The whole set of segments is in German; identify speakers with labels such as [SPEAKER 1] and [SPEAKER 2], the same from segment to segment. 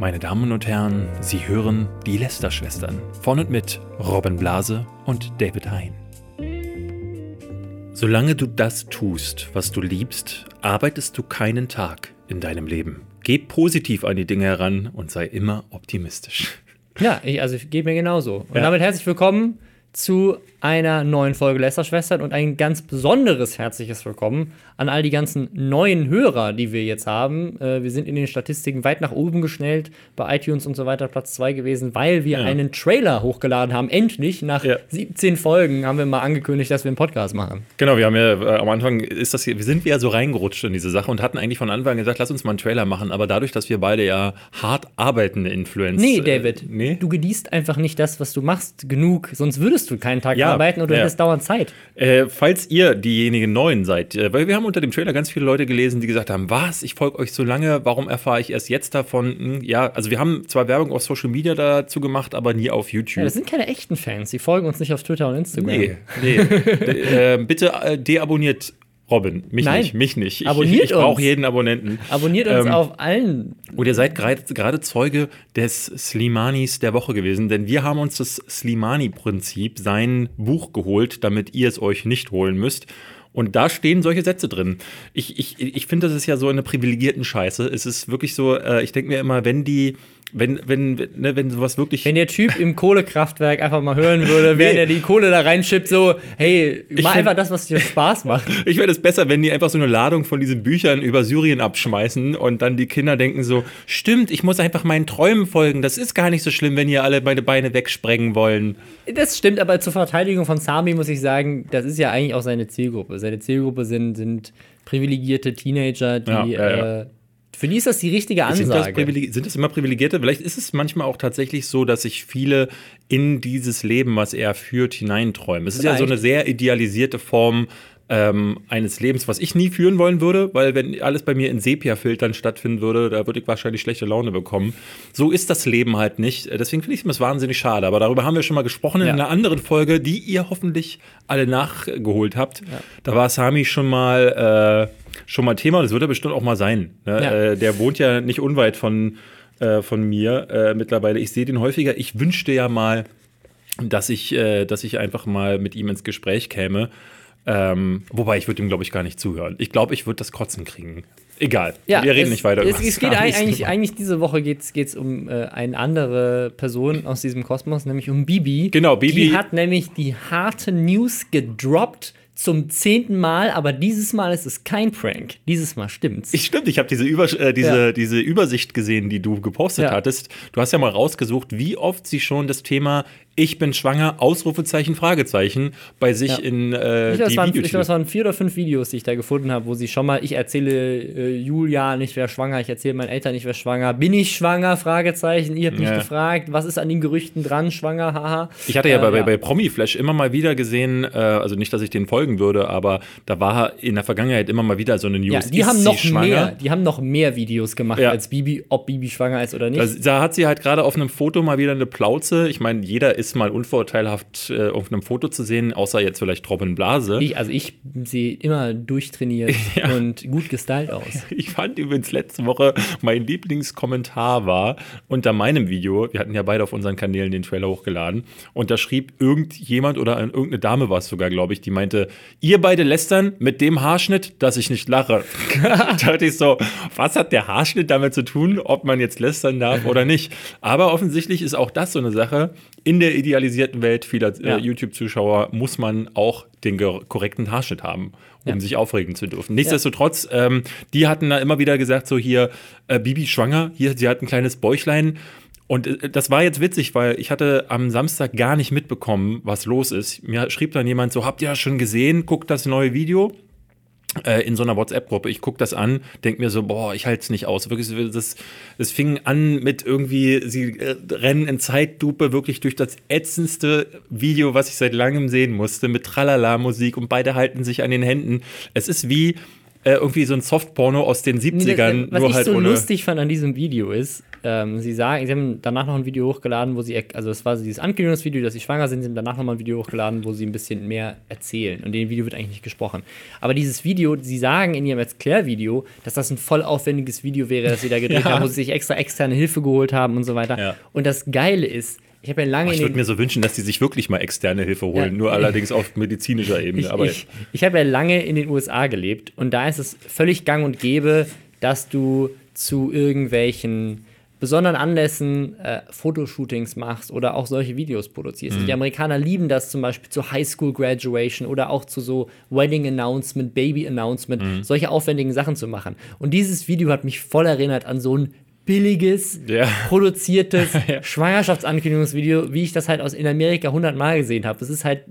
[SPEAKER 1] Meine Damen und Herren, Sie hören die Lester-Schwestern von und mit Robin Blase und David Hein. Solange du das tust, was du liebst, arbeitest du keinen Tag in deinem Leben. Geh positiv an die Dinge heran und sei immer optimistisch.
[SPEAKER 2] Ja, ich, also ich gebe mir genauso. Und
[SPEAKER 1] Ja.
[SPEAKER 2] damit herzlich willkommen zu einer neuen Folge Lästerschwestern und ein ganz besonderes herzliches Willkommen an all die ganzen neuen Hörer, die wir jetzt haben. Äh, wir sind in den Statistiken weit nach oben geschnellt, bei iTunes und so weiter Platz 2 gewesen, weil wir
[SPEAKER 1] Ja.
[SPEAKER 2] einen Trailer hochgeladen haben. Endlich, nach
[SPEAKER 1] Ja.
[SPEAKER 2] 17 Folgen, haben wir mal angekündigt, dass wir einen Podcast machen.
[SPEAKER 1] Genau, wir haben ja äh, am Anfang ist das hier, wir sind ja so reingerutscht in diese Sache und hatten eigentlich von Anfang an gesagt, lass uns mal einen Trailer machen, aber dadurch, dass wir beide ja hart arbeitende Influencer.
[SPEAKER 2] Nee, David,
[SPEAKER 1] Äh, nee?
[SPEAKER 2] du genießt einfach nicht das, was du machst, genug. Sonst würdest du keinen Tag
[SPEAKER 1] Ja,
[SPEAKER 2] arbeiten und du
[SPEAKER 1] ja.
[SPEAKER 2] hättest dauernd Zeit.
[SPEAKER 1] Äh, falls ihr diejenigen Neuen seid, äh, weil wir haben unter dem Trailer ganz viele Leute gelesen, die gesagt haben, was, ich folge euch so lange, warum erfahre ich erst jetzt davon? Hm, ja, also wir haben zwar Werbung auf Social Media dazu gemacht, aber nie auf YouTube.
[SPEAKER 2] Ja, das sind keine echten Fans. Die folgen uns nicht auf Twitter und Instagram.
[SPEAKER 1] nee, nee. Äh, bitte äh, deabonniert Robin, mich
[SPEAKER 2] Nein.
[SPEAKER 1] nicht, mich nicht. Ich,
[SPEAKER 2] Abonniert
[SPEAKER 1] ich, ich brauche jeden Abonnenten.
[SPEAKER 2] Abonniert uns
[SPEAKER 1] Ähm,
[SPEAKER 2] auf allen.
[SPEAKER 1] Und ihr seid gerade gerade Zeuge des Slimanis der Woche gewesen, denn wir haben uns das Slimani-Prinzip, sein Buch geholt, damit ihr es euch nicht holen müsst. Und da stehen solche Sätze drin. Ich, ich, ich finde, das ist ja so eine privilegierten Scheiße. Es ist wirklich so, äh, ich denke mir immer, wenn die, wenn, wenn, ne, wenn sowas wirklich.
[SPEAKER 2] Wenn der Typ im Kohlekraftwerk einfach mal hören würde, während er die Kohle da reinschippt, so, hey, mach
[SPEAKER 1] find-
[SPEAKER 2] einfach das, was dir Spaß macht.
[SPEAKER 1] Ich wäre es besser, wenn die einfach so eine Ladung von diesen Büchern über Syrien abschmeißen und dann die Kinder denken so, stimmt, ich muss einfach meinen Träumen folgen. Das ist gar nicht so schlimm, wenn ihr alle meine Beine wegsprengen wollen.
[SPEAKER 2] Das stimmt, aber zur Verteidigung von Sami muss ich sagen, das ist ja eigentlich auch seine Zielgruppe. Seine Zielgruppe sind, sind privilegierte Teenager, die,
[SPEAKER 1] Ja, ja, ja.
[SPEAKER 2] Äh, für die ist das die richtige
[SPEAKER 1] Sind das,
[SPEAKER 2] Ansage.
[SPEAKER 1] sind das immer Privilegierte? Vielleicht ist es manchmal auch tatsächlich so, dass sich viele in dieses Leben, was er führt, hineinträumen. Es ist ja so
[SPEAKER 2] Vielleicht.
[SPEAKER 1] eine sehr idealisierte Form ähm, eines Lebens, was ich nie führen wollen würde, weil wenn alles bei mir in Sepia-Filtern stattfinden würde, da würde ich wahrscheinlich schlechte Laune bekommen. So ist das Leben halt nicht. Deswegen finde ich es wahnsinnig schade. Aber darüber haben wir schon mal gesprochen in
[SPEAKER 2] Ja.
[SPEAKER 1] einer anderen Folge, die ihr hoffentlich alle nachgeholt habt. Da war Sami schon mal, äh, schon mal Thema das wird er bestimmt auch mal sein. Ne?
[SPEAKER 2] Ja.
[SPEAKER 1] Äh, der wohnt ja nicht unweit von, äh, von mir äh, mittlerweile. Ich sehe den häufiger. Ich wünschte ja mal, dass ich, äh, dass ich einfach mal mit ihm ins Gespräch käme. Ähm, wobei ich würde ihm, glaube ich, gar nicht zuhören. Ich glaube, ich würde das Kotzen kriegen. Egal. wir reden
[SPEAKER 2] es,
[SPEAKER 1] nicht weiter
[SPEAKER 2] Es,
[SPEAKER 1] über
[SPEAKER 2] es geht eigentlich, eigentlich diese Woche geht es um äh, eine andere Person aus diesem Kosmos, nämlich um Bibi.
[SPEAKER 1] Genau, Bibi-
[SPEAKER 2] Die hat nämlich die harte News gedroppt zum zehnten Mal, aber dieses Mal ist es kein Prank. Dieses Mal stimmt's.
[SPEAKER 1] Ich stimmt, ich habe diese, Über äh, diese,
[SPEAKER 2] Ja.
[SPEAKER 1] diese Übersicht gesehen, die du gepostet
[SPEAKER 2] Ja.
[SPEAKER 1] hattest. Du hast ja mal rausgesucht, wie oft sie schon das Thema Ich bin schwanger, Ausrufezeichen, Fragezeichen bei sich
[SPEAKER 2] Ja.
[SPEAKER 1] in äh,
[SPEAKER 2] Ich glaube,
[SPEAKER 1] die
[SPEAKER 2] waren, ich
[SPEAKER 1] Videos.
[SPEAKER 2] glaub, es waren vier oder fünf Videos, die ich da gefunden habe, wo sie schon mal, ich erzähle äh, Julia, ich wäre schwanger, ich erzähle meinen Eltern, ich wäre schwanger. Bin ich schwanger? Fragezeichen. Ihr habt mich
[SPEAKER 1] Ja.
[SPEAKER 2] gefragt, was ist an den Gerüchten dran? Schwanger, haha.
[SPEAKER 1] Ich hatte ja
[SPEAKER 2] Äh,
[SPEAKER 1] bei, bei, bei Promi-Flash immer mal wieder gesehen, äh, also nicht, dass ich den folgen würde, aber da war in der Vergangenheit immer mal wieder so eine News.
[SPEAKER 2] Ja, die
[SPEAKER 1] Ist
[SPEAKER 2] haben
[SPEAKER 1] sie
[SPEAKER 2] noch
[SPEAKER 1] schwanger?
[SPEAKER 2] mehr, die haben noch mehr Videos gemacht
[SPEAKER 1] Ja.
[SPEAKER 2] als Bibi, ob Bibi schwanger ist oder nicht.
[SPEAKER 1] Da, da hat sie halt gerade auf einem Foto mal wieder eine Plauze. Ich meine, jeder ist mal unvorteilhaft äh, auf einem Foto zu sehen, außer jetzt vielleicht Robin Blase.
[SPEAKER 2] ich, also ich sehe immer durchtrainiert
[SPEAKER 1] Ja.
[SPEAKER 2] und gut gestylt aus.
[SPEAKER 1] Ich fand übrigens letzte Woche mein Lieblingskommentar war unter meinem Video, wir hatten ja beide auf unseren Kanälen den Trailer hochgeladen, und da schrieb irgendjemand oder irgendeine Dame war es sogar, glaube ich, die meinte, ihr beide lästern mit dem Haarschnitt, dass ich nicht lache. da dachte ich so, was hat der Haarschnitt damit zu tun, ob man jetzt lästern darf oder nicht? Aber offensichtlich ist auch das so eine Sache. In der idealisierten Welt vieler
[SPEAKER 2] Ja.
[SPEAKER 1] äh, YouTube-Zuschauer muss man auch den korrekten Haarschnitt haben, um
[SPEAKER 2] Ja.
[SPEAKER 1] sich aufregen zu dürfen. Nichtsdestotrotz, ähm, die hatten da immer wieder gesagt, so hier, äh, Bibi schwanger, hier, sie hat ein kleines Bäuchlein. Und äh, das war jetzt witzig, weil ich hatte am Samstag gar nicht mitbekommen, was los ist. Mir schrieb dann jemand so, habt ihr das schon gesehen? Guckt das neue Video in so einer WhatsApp-Gruppe. Ich gucke das an, denke mir so, boah, ich halte es nicht aus. Wirklich, das, das fing an mit irgendwie, sie äh, rennen in Zeitlupe wirklich durch das ätzendste Video, was ich seit langem sehen musste, mit Tralala-Musik und beide halten sich an den Händen. Es ist wie äh, irgendwie so ein Softporno aus den 70ern,
[SPEAKER 2] was
[SPEAKER 1] nur
[SPEAKER 2] ich
[SPEAKER 1] halt
[SPEAKER 2] so
[SPEAKER 1] ohne.
[SPEAKER 2] lustig fand an diesem Video ist, ähm, sie sagen, sie haben danach noch ein Video hochgeladen, wo sie, also es war dieses Ankündigungsvideo, dass sie schwanger sind, sie haben danach noch mal ein Video hochgeladen, wo sie ein bisschen mehr erzählen. Und in dem Video wird eigentlich nicht gesprochen. Aber dieses Video, sie sagen in ihrem Erklärvideo, dass das ein voll aufwendiges Video wäre, das sie da gedreht
[SPEAKER 1] Ja.
[SPEAKER 2] haben, wo sie sich extra externe Hilfe geholt haben und so weiter.
[SPEAKER 1] Ja.
[SPEAKER 2] Und das Geile ist, ich habe ja lange
[SPEAKER 1] Oh, ich würde mir so wünschen, dass die sich wirklich mal externe Hilfe holen,
[SPEAKER 2] Ja.
[SPEAKER 1] nur allerdings auf medizinischer Ebene.
[SPEAKER 2] Ich,
[SPEAKER 1] aber
[SPEAKER 2] ich, ich habe ja lange in den USA gelebt und da ist es völlig gang und gäbe, dass du zu irgendwelchen besonderen Anlässen äh, Fotoshootings machst oder auch solche Videos produzierst.
[SPEAKER 1] Mhm.
[SPEAKER 2] Die Amerikaner lieben das zum Beispiel zu High School Graduation oder auch zu so Wedding Announcement, Baby Announcement,
[SPEAKER 1] Mhm.
[SPEAKER 2] solche aufwendigen Sachen zu machen. Und dieses Video hat mich voll erinnert an so ein billiges,
[SPEAKER 1] Ja.
[SPEAKER 2] produziertes Schwangerschaftsankündigungsvideo, wie ich das halt aus in Amerika hundertmal gesehen habe. Das ist halt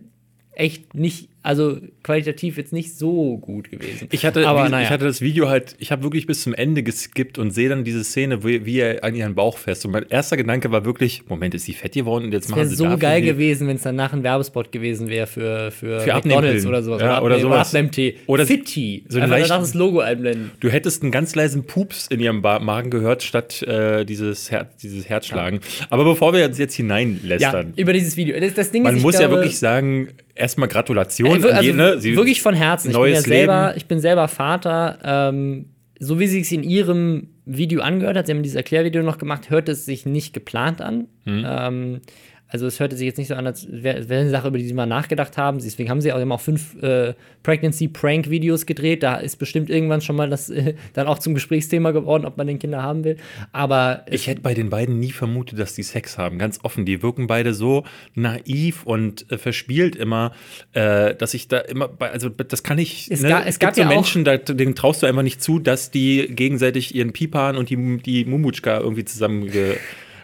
[SPEAKER 2] echt nicht, also qualitativ jetzt nicht so gut gewesen.
[SPEAKER 1] Ich hatte,
[SPEAKER 2] aber
[SPEAKER 1] wie,
[SPEAKER 2] naja.
[SPEAKER 1] ich hatte das Video halt, ich habe wirklich bis zum Ende geskippt und sehe dann diese Szene, wie, wie er an ihren Bauch fest. Und mein erster Gedanke war wirklich, Moment, ist sie fett geworden und jetzt machen
[SPEAKER 2] wäre
[SPEAKER 1] sie
[SPEAKER 2] so geil gewesen, wenn es danach ein Werbespot gewesen wäre für, für,
[SPEAKER 1] Für
[SPEAKER 2] McDonalds oder sowas.
[SPEAKER 1] Ja, oder sowas.
[SPEAKER 2] Abnehmtee.
[SPEAKER 1] Oder
[SPEAKER 2] Fitti.
[SPEAKER 1] so
[SPEAKER 2] Einfach
[SPEAKER 1] leichten-
[SPEAKER 2] danach das Logo einblenden.
[SPEAKER 1] Du hättest einen ganz leisen Pups in ihrem Magen gehört, statt äh, dieses, Her dieses Herzschlagen. Aber bevor wir uns jetzt
[SPEAKER 2] Ja,
[SPEAKER 1] hineinlästern,
[SPEAKER 2] über dieses Video. Das, das Ding
[SPEAKER 1] man
[SPEAKER 2] ist,
[SPEAKER 1] muss ja
[SPEAKER 2] glaube,
[SPEAKER 1] wirklich sagen, erstmal Gratulation An
[SPEAKER 2] also
[SPEAKER 1] jeden. Ne?
[SPEAKER 2] Wirklich von Herzen. Ich bin, ja selber,
[SPEAKER 1] Leben.
[SPEAKER 2] ich bin selber Vater. Ähm, so wie sie es in ihrem Video angehört hat, sie haben dieses Erklärvideo noch gemacht, hört es sich nicht geplant an.
[SPEAKER 1] Mhm.
[SPEAKER 2] Ähm, also es hörte sich jetzt nicht so an, als wäre wär eine Sache, über die sie mal nachgedacht haben. Deswegen haben sie auch immer auch fünf äh, Pregnancy-Prank-Videos gedreht. Da ist bestimmt irgendwann schon mal das äh, dann auch zum Gesprächsthema geworden, ob man den Kinder haben will. Aber
[SPEAKER 1] Ich hätte bei den beiden nie vermutet, dass die Sex haben. Ganz offen. Die wirken beide so naiv und äh, verspielt immer, äh, dass ich da immer bei, also das kann ich.
[SPEAKER 2] Es
[SPEAKER 1] ne,
[SPEAKER 2] ga- es
[SPEAKER 1] gibt
[SPEAKER 2] gab
[SPEAKER 1] so
[SPEAKER 2] ja
[SPEAKER 1] Menschen, da, denen traust du einfach nicht zu, dass die gegenseitig ihren Pipan und die, die Mumutschka irgendwie zusammen.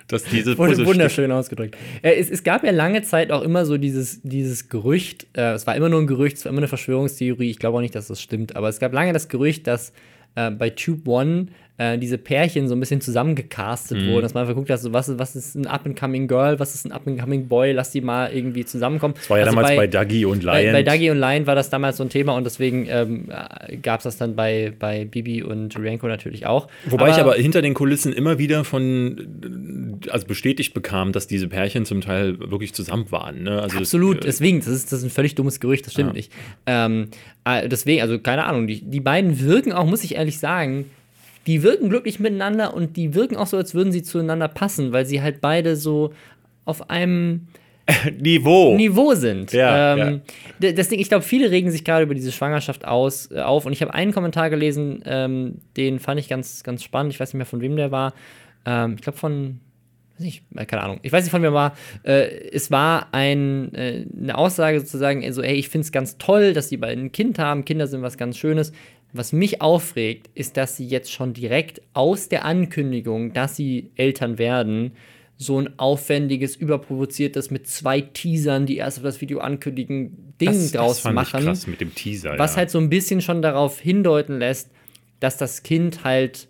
[SPEAKER 1] Dass diese
[SPEAKER 2] Wurde
[SPEAKER 1] Puzzlestücke-
[SPEAKER 2] wunderschön ausgedrückt. Äh, es, es gab ja lange Zeit auch immer so dieses, dieses Gerücht, äh, es war immer nur ein Gerücht, es war immer eine Verschwörungstheorie, ich glaube auch nicht, dass das stimmt, aber es gab lange das Gerücht, dass äh, bei Tube One äh, diese Pärchen so ein bisschen zusammengecastet
[SPEAKER 1] Mhm.
[SPEAKER 2] wurden, dass man einfach guckt, also, was, ist- was ist ein Up-and-Coming Girl, was ist ein Up-and-Coming Boy, lass die mal irgendwie zusammenkommen.
[SPEAKER 1] Das war ja
[SPEAKER 2] Also
[SPEAKER 1] damals bei, Dagi und Lion.
[SPEAKER 2] bei, bei Dagi und Lion war das damals so ein Thema und deswegen ähm, gab es das dann bei, bei Bibi und Rienko natürlich auch.
[SPEAKER 1] Wobei ich aber hinter den Kulissen immer wieder von, also bestätigt bekam, dass diese Pärchen zum Teil wirklich zusammen waren. Ne? Also
[SPEAKER 2] Absolut,
[SPEAKER 1] Das, äh,
[SPEAKER 2] deswegen, das ist, das ist ein völlig dummes Gerücht, das stimmt
[SPEAKER 1] Ja.
[SPEAKER 2] nicht. Ähm, äh, deswegen, also keine Ahnung, die, die beiden wirken auch, muss ich ehrlich sagen, die wirken glücklich miteinander und die wirken auch so, als würden sie zueinander passen, weil sie halt beide so auf einem
[SPEAKER 1] Niveau.
[SPEAKER 2] Niveau sind.
[SPEAKER 1] Ja,
[SPEAKER 2] ähm, d- Das Ding, ich glaube, viele regen sich gerade über diese Schwangerschaft aus, äh, auf. Und ich habe einen Kommentar gelesen, ähm, den fand ich ganz, ganz spannend. Ich weiß nicht mehr, von wem der war. Ähm, ich glaube, von. Weiß nicht, äh, keine Ahnung. Ich weiß nicht, von wem war. Äh, es war ein, äh, eine Aussage sozusagen, also, ey, ich finde es ganz toll, dass die beiden ein Kind haben. Kinder sind was ganz Schönes. Was mich aufregt, ist, dass sie jetzt schon direkt aus der Ankündigung, dass sie Eltern werden, so ein aufwendiges, überprovoziertes mit zwei Teasern, die erst auf das Video ankündigen, Ding
[SPEAKER 1] das,
[SPEAKER 2] draus
[SPEAKER 1] das fand
[SPEAKER 2] machen.
[SPEAKER 1] Ich krass mit dem Teaser.
[SPEAKER 2] Was
[SPEAKER 1] ja.
[SPEAKER 2] halt so ein bisschen schon darauf hindeuten lässt, dass das Kind halt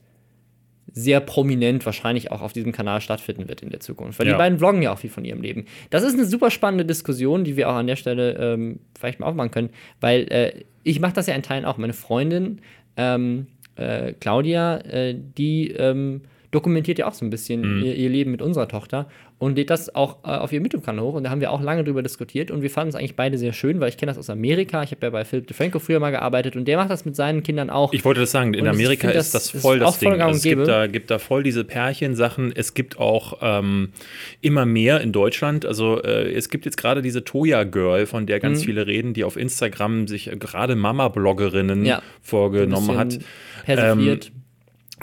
[SPEAKER 2] sehr prominent wahrscheinlich auch auf diesem Kanal stattfinden wird in der Zukunft. Weil
[SPEAKER 1] Ja.
[SPEAKER 2] die beiden vloggen ja auch viel von ihrem Leben. Das ist eine super spannende Diskussion, die wir auch an der Stelle ähm, vielleicht mal aufmachen können, weil äh, ich mache das ja in Teilen auch. Meine Freundin ähm, äh, Claudia, äh, die ähm, dokumentiert ja auch so ein bisschen
[SPEAKER 1] Mhm.
[SPEAKER 2] ihr, ihr Leben mit unserer Tochter und lädt das auch äh, auf ihrem YouTube-Kanal hoch. Und da haben wir auch lange drüber diskutiert und wir fanden es eigentlich beide sehr schön, weil ich kenne das aus Amerika. Ich habe ja bei Philip DeFranco früher mal gearbeitet und der macht das mit seinen Kindern auch.
[SPEAKER 1] Ich wollte das sagen, in
[SPEAKER 2] Und
[SPEAKER 1] Amerika ist
[SPEAKER 2] das
[SPEAKER 1] das voll das
[SPEAKER 2] voll
[SPEAKER 1] Ding. Also es gibt da, gibt da voll diese Pärchensachen. Es gibt auch ähm, immer mehr in Deutschland. Also äh, es gibt jetzt gerade diese Toya Girl, von der
[SPEAKER 2] Mhm.
[SPEAKER 1] ganz viele reden, die auf Instagram sich äh, gerade Mama-Bloggerinnen
[SPEAKER 2] Ja.
[SPEAKER 1] vorgenommen hat.
[SPEAKER 2] Persifliert.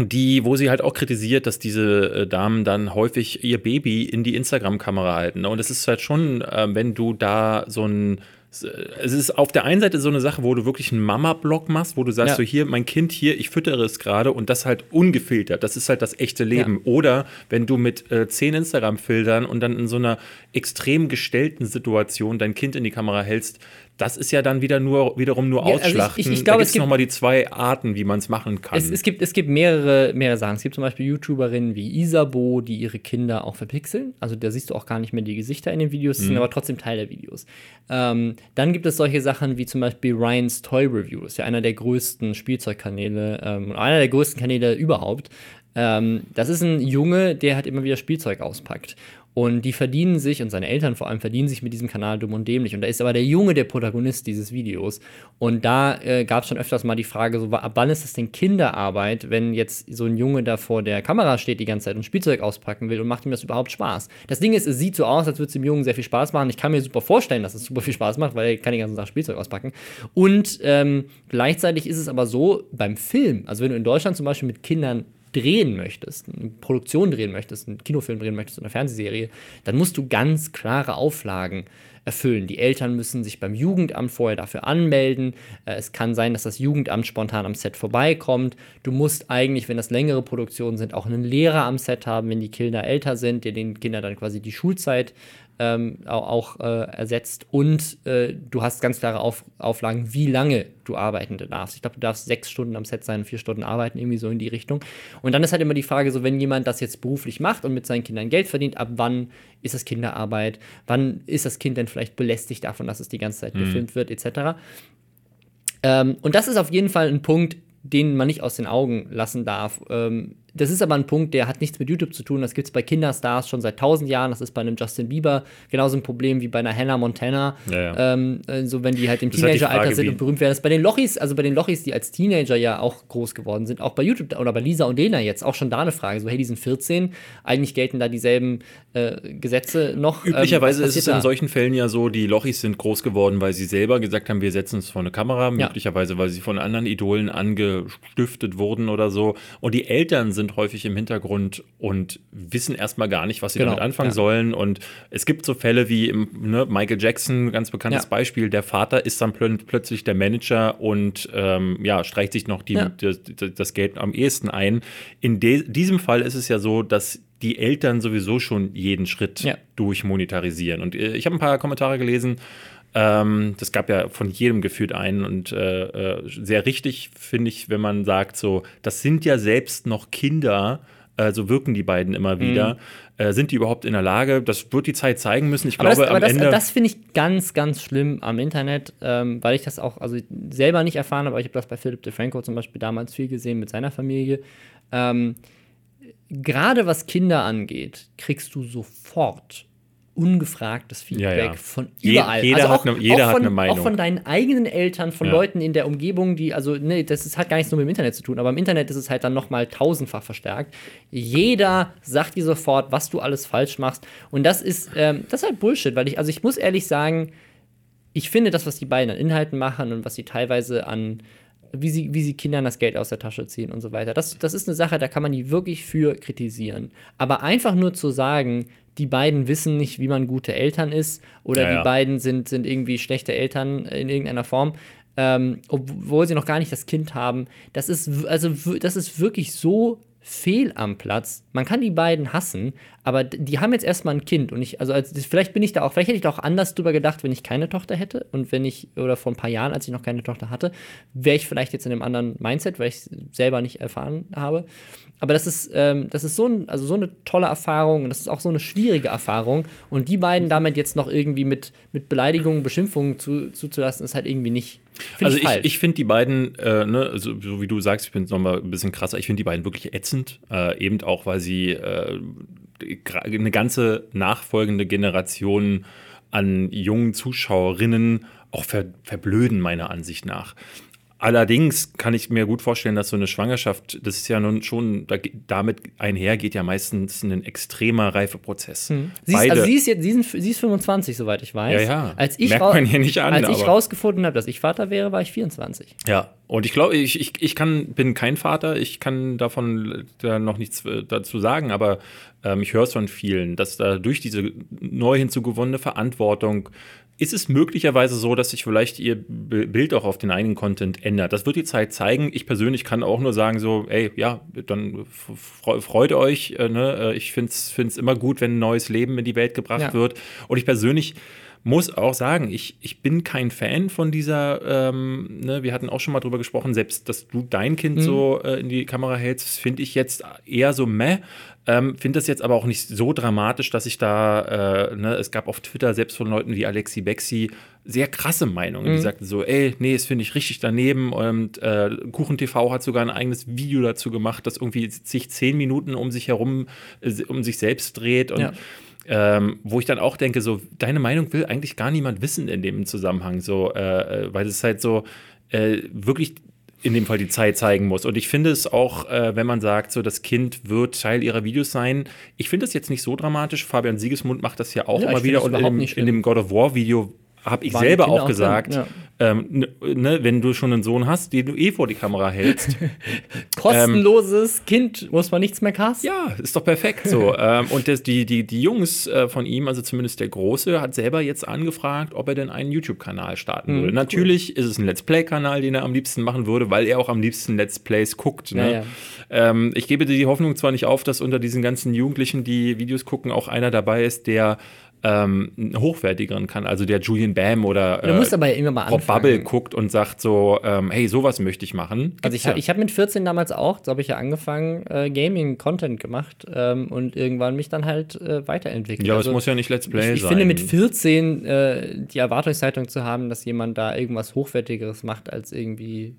[SPEAKER 1] Die, wo sie halt auch kritisiert, dass diese äh, Damen dann häufig ihr Baby in die Instagram-Kamera halten. ne? Und es ist halt schon, äh, wenn du da so ein es ist auf der einen Seite so eine Sache, wo du wirklich einen Mama-Blog machst, wo du sagst,
[SPEAKER 2] Ja.
[SPEAKER 1] so hier, mein Kind hier, ich füttere es gerade und das halt ungefiltert. Das ist halt das echte Leben. Oder wenn du mit äh, zehn Instagram-Filtern und dann in so einer extrem gestellten Situation dein Kind in die Kamera hältst, das ist ja dann wieder nur, wiederum nur
[SPEAKER 2] Ja, also ich-
[SPEAKER 1] Ausschlachten.
[SPEAKER 2] ich- ich glaube, es gibt-
[SPEAKER 1] nochmal die zwei Arten, wie man es machen kann.
[SPEAKER 2] Es, es, gibt, es gibt mehrere, mehrere Sachen. Es gibt zum Beispiel YouTuberinnen wie Isabo, die ihre Kinder auch verpixeln. Also da siehst du auch gar nicht mehr die Gesichter in den Videos, die sind aber trotzdem Teil der Videos. Ähm, dann gibt es solche Sachen wie zum Beispiel Ryan's Toy Review, ist ja einer der größten Spielzeugkanäle, ähm, einer der größten Kanäle überhaupt. Ähm, das ist ein Junge, der halt immer wieder Spielzeug auspackt. Und die verdienen sich, und seine Eltern vor allem verdienen sich mit diesem Kanal dumm und dämlich. Und da ist aber der Junge der Protagonist dieses Videos. Und da äh, gab es schon öfters mal die Frage, so, ab wann ist das denn Kinderarbeit, wenn jetzt so ein Junge da vor der Kamera steht die ganze Zeit und Spielzeug auspacken will und macht ihm das überhaupt Spaß? Das Ding ist, es sieht so aus, als würde es dem Jungen sehr viel Spaß machen. Ich kann mir super vorstellen, dass es super viel Spaß macht, weil er kann den ganzen Tag Spielzeug auspacken. Und ähm, gleichzeitig ist es aber so, beim Film, also wenn du in Deutschland zum Beispiel mit Kindern drehen möchtest, eine Produktion drehen möchtest, einen Kinofilm drehen möchtest, eine Fernsehserie, dann musst du ganz klare Auflagen erfüllen. Die Eltern müssen sich beim Jugendamt vorher dafür anmelden. Äh, Es kann sein, dass das Jugendamt spontan am Set vorbeikommt. Du musst eigentlich, wenn das längere Produktionen sind, auch einen Lehrer am Set haben, wenn die Kinder älter sind, der den Kindern dann quasi die Schulzeit ähm, auch, äh, ersetzt. Und äh, du hast ganz klare Auf Auflagen, wie lange du arbeiten darfst. Ich glaube, du darfst sechs Stunden am Set sein, vier Stunden arbeiten, irgendwie so in die Richtung. Und dann ist halt immer die Frage, so wenn jemand das jetzt beruflich macht und mit seinen Kindern Geld verdient, ab wann ist das Kinderarbeit? Wann ist das Kind denn vielleicht belästigt davon, dass es die ganze Zeit gefilmt wird, etc. Ähm, und das ist auf jeden Fall ein Punkt, den man nicht aus den Augen lassen darf. Ähm, das ist aber ein Punkt, der hat nichts mit YouTube zu tun. Das gibt es bei Kinderstars schon seit tausend Jahren. Das ist bei einem Justin Bieber genauso ein Problem wie bei einer Hannah Montana.
[SPEAKER 1] Ja, ja.
[SPEAKER 2] Ähm, äh, so wenn die halt im
[SPEAKER 1] halt
[SPEAKER 2] Teenageralter sind und berühmt werden. Das ist bei den Lochis, also bei den Lochis, die als Teenager ja auch groß geworden sind, auch bei YouTube oder bei Lisa und Lena jetzt auch schon da eine Frage. So, hey, die sind 14, eigentlich gelten da dieselben äh, Gesetze noch. Ähm,
[SPEAKER 1] Üblicherweise
[SPEAKER 2] was
[SPEAKER 1] ist es
[SPEAKER 2] passiert
[SPEAKER 1] in
[SPEAKER 2] da?
[SPEAKER 1] solchen Fällen ja so, die Lochis sind groß geworden, weil sie selber gesagt haben, wir setzen uns vor eine Kamera,
[SPEAKER 2] Ja.
[SPEAKER 1] möglicherweise, weil sie von anderen Idolen angestiftet wurden oder so. Und die Eltern sind häufig im Hintergrund und wissen erstmal gar nicht, was sie
[SPEAKER 2] Genau,
[SPEAKER 1] damit anfangen
[SPEAKER 2] ja.
[SPEAKER 1] sollen. Und es gibt so Fälle wie im, ne, Michael Jackson, ganz bekanntes
[SPEAKER 2] Ja.
[SPEAKER 1] Beispiel, der Vater ist dann plö plötzlich der Manager und ähm, ja, streicht sich noch die,
[SPEAKER 2] Ja.
[SPEAKER 1] das, das Geld am ehesten ein. In diesem Fall ist es ja so, dass die Eltern sowieso schon jeden Schritt durchmonetarisieren. Und äh, ich habe ein paar Kommentare gelesen. Ähm, das gab ja von jedem gefühlt einen und äh, äh, sehr richtig finde ich, wenn man sagt, so, das sind ja selbst noch Kinder, äh, so wirken die beiden immer wieder. Äh, sind die überhaupt in der Lage? Das wird die Zeit zeigen müssen. Ich
[SPEAKER 2] Aber
[SPEAKER 1] glaube,
[SPEAKER 2] das, aber
[SPEAKER 1] am
[SPEAKER 2] das,
[SPEAKER 1] Ende.
[SPEAKER 2] das finde ich ganz, ganz schlimm am Internet, ähm, weil ich das auch also selber nicht erfahren habe, aber ich habe das bei Philip DeFranco zum Beispiel damals viel gesehen mit seiner Familie. Ähm, Gerade was Kinder angeht, kriegst du sofort ungefragtes Feedback
[SPEAKER 1] Ja, ja.
[SPEAKER 2] von überall.
[SPEAKER 1] jeder
[SPEAKER 2] also
[SPEAKER 1] hat eine- jeder hat
[SPEAKER 2] von,
[SPEAKER 1] eine Meinung.
[SPEAKER 2] Auch von deinen eigenen Eltern, von
[SPEAKER 1] Ja.
[SPEAKER 2] Leuten in der Umgebung, die, also, ne, das ist, hat gar nichts nur mit dem Internet zu tun, aber im Internet ist es halt dann nochmal tausendfach verstärkt. Jeder sagt dir sofort, was du alles falsch machst. Und das ist, ähm, das ist halt Bullshit, weil ich, also ich muss ehrlich sagen, ich finde das, was die beiden an Inhalten machen und was sie teilweise an, wie sie, wie sie Kindern das Geld aus der Tasche ziehen und so weiter, das, das ist eine Sache, da kann man die wirklich für kritisieren. Aber einfach nur zu sagen, die beiden wissen nicht, wie man gute Eltern ist oder
[SPEAKER 1] Ja,
[SPEAKER 2] die
[SPEAKER 1] ja.
[SPEAKER 2] beiden sind, sind irgendwie schlechte Eltern in irgendeiner Form, ähm, obwohl sie noch gar nicht das Kind haben, das ist, also, das ist wirklich so fehl am Platz. Man kann die beiden hassen, aber die haben jetzt erstmal ein Kind und ich, also als, vielleicht bin ich da auch, vielleicht hätte ich da auch anders drüber gedacht, wenn ich keine Tochter hätte und wenn ich, oder vor ein paar Jahren, als ich noch keine Tochter hatte, wäre ich vielleicht jetzt in einem anderen Mindset, weil ich es selber nicht erfahren habe. Aber das ist, ähm, das ist so, ein, also so eine tolle Erfahrung und das ist auch so eine schwierige Erfahrung und die beiden damit jetzt noch irgendwie mit, mit Beleidigungen, Beschimpfungen zu, zuzulassen, ist halt irgendwie nicht. find
[SPEAKER 1] Also ich,
[SPEAKER 2] falsch.
[SPEAKER 1] ich finde die beiden, äh, ne, also, so wie du sagst, ich bin noch mal ein bisschen krasser, ich finde die beiden wirklich ätzend, äh, eben auch, weil sie äh, eine ganze nachfolgende Generation an jungen Zuschauerinnen auch ver verblöden, meiner Ansicht nach. Allerdings kann ich mir gut vorstellen, dass so eine Schwangerschaft, das ist ja nun schon, da, damit einher geht ja meistens ein extremer Reifeprozess.
[SPEAKER 2] Sie ist, also sie ist jetzt, sie, sind, sie ist 25, soweit ich weiß.
[SPEAKER 1] Ja, ja.
[SPEAKER 2] Als ich,
[SPEAKER 1] Merkt man hier nicht an,
[SPEAKER 2] als ich rausgefunden habe, dass ich Vater wäre, war ich 24.
[SPEAKER 1] Ja, und ich glaube, ich, ich, ich kann, bin kein Vater, ich kann davon da noch nichts äh, dazu sagen, aber ähm, ich höre es von vielen, dass da durch diese neu hinzugewonnene Verantwortung ist es möglicherweise so, dass sich vielleicht ihr Bild auch auf den eigenen Content ändert. Das wird die Zeit zeigen. Ich persönlich kann auch nur sagen, so, ey, ja, dann fre- freut euch. Äh, ne? Äh, Ich finde es immer gut, wenn ein neues Leben in die Welt gebracht
[SPEAKER 2] Ja.
[SPEAKER 1] wird. Und ich persönlich muss auch sagen, ich, ich bin kein Fan von dieser, ähm, ne, wir hatten auch schon mal drüber gesprochen, selbst, dass du dein Kind mhm. so äh, in die Kamera hältst, finde ich jetzt eher so meh. Ähm, Finde das jetzt aber auch nicht so dramatisch, dass ich da, äh, ne, es gab auf Twitter selbst von Leuten wie Alexi Bexi sehr krasse Meinungen. Mhm. Die sagten so, ey, nee, das finde ich richtig daneben. Und äh, Kuchen TV hat sogar ein eigenes Video dazu gemacht, das irgendwie sich zehn Minuten um sich herum, äh, um sich selbst dreht. Und ja. Ähm, wo ich dann auch denke, so, deine Meinung will eigentlich gar niemand wissen in dem Zusammenhang, so, äh, äh weil es halt so äh, wirklich in dem Fall die Zeit zeigen muss. Und ich finde es auch, äh, wenn man sagt, so das Kind wird Teil ihrer Videos sein, ich finde das jetzt nicht so dramatisch. Fabian Siegesmund macht das ja auch ja, immer wieder und in dem, in dem God of War Video habe ich selber auch gesagt, ja. ähm, ne, wenn du schon einen Sohn hast, den du eh vor die Kamera hältst.
[SPEAKER 2] Kostenloses ähm, Kind, muss man nichts mehr casten.
[SPEAKER 1] Ja, ist doch perfekt so. ähm, und das, die, die, die Jungs äh, von ihm, also zumindest der Große, hat selber jetzt angefragt, ob er denn einen YouTube-Kanal starten mhm, würde. Natürlich cool. ist es ein Let's Play-Kanal, den er am liebsten machen würde, weil er auch am liebsten Let's Plays guckt. Ne? Ja, ja. Ähm, ich gebe dir die Hoffnung zwar nicht auf, dass unter diesen ganzen Jugendlichen, die Videos gucken, auch einer dabei ist, der ähm, einen hochwertigeren kann. Also der Julian Bam oder
[SPEAKER 2] äh,
[SPEAKER 1] Rob Bubble guckt und sagt so, ähm, hey, sowas möchte ich machen.
[SPEAKER 2] Gibt's also ich, ja. ich habe mit 14 damals auch, so habe ich ja angefangen, äh, Gaming-Content gemacht ähm, und irgendwann mich dann halt äh, weiterentwickelt.
[SPEAKER 1] Ja, also, es muss ja nicht Let's Play
[SPEAKER 2] ich, ich
[SPEAKER 1] sein.
[SPEAKER 2] Ich finde mit 14 äh, die Erwartungshaltung zu haben, dass jemand da irgendwas Hochwertigeres macht, als irgendwie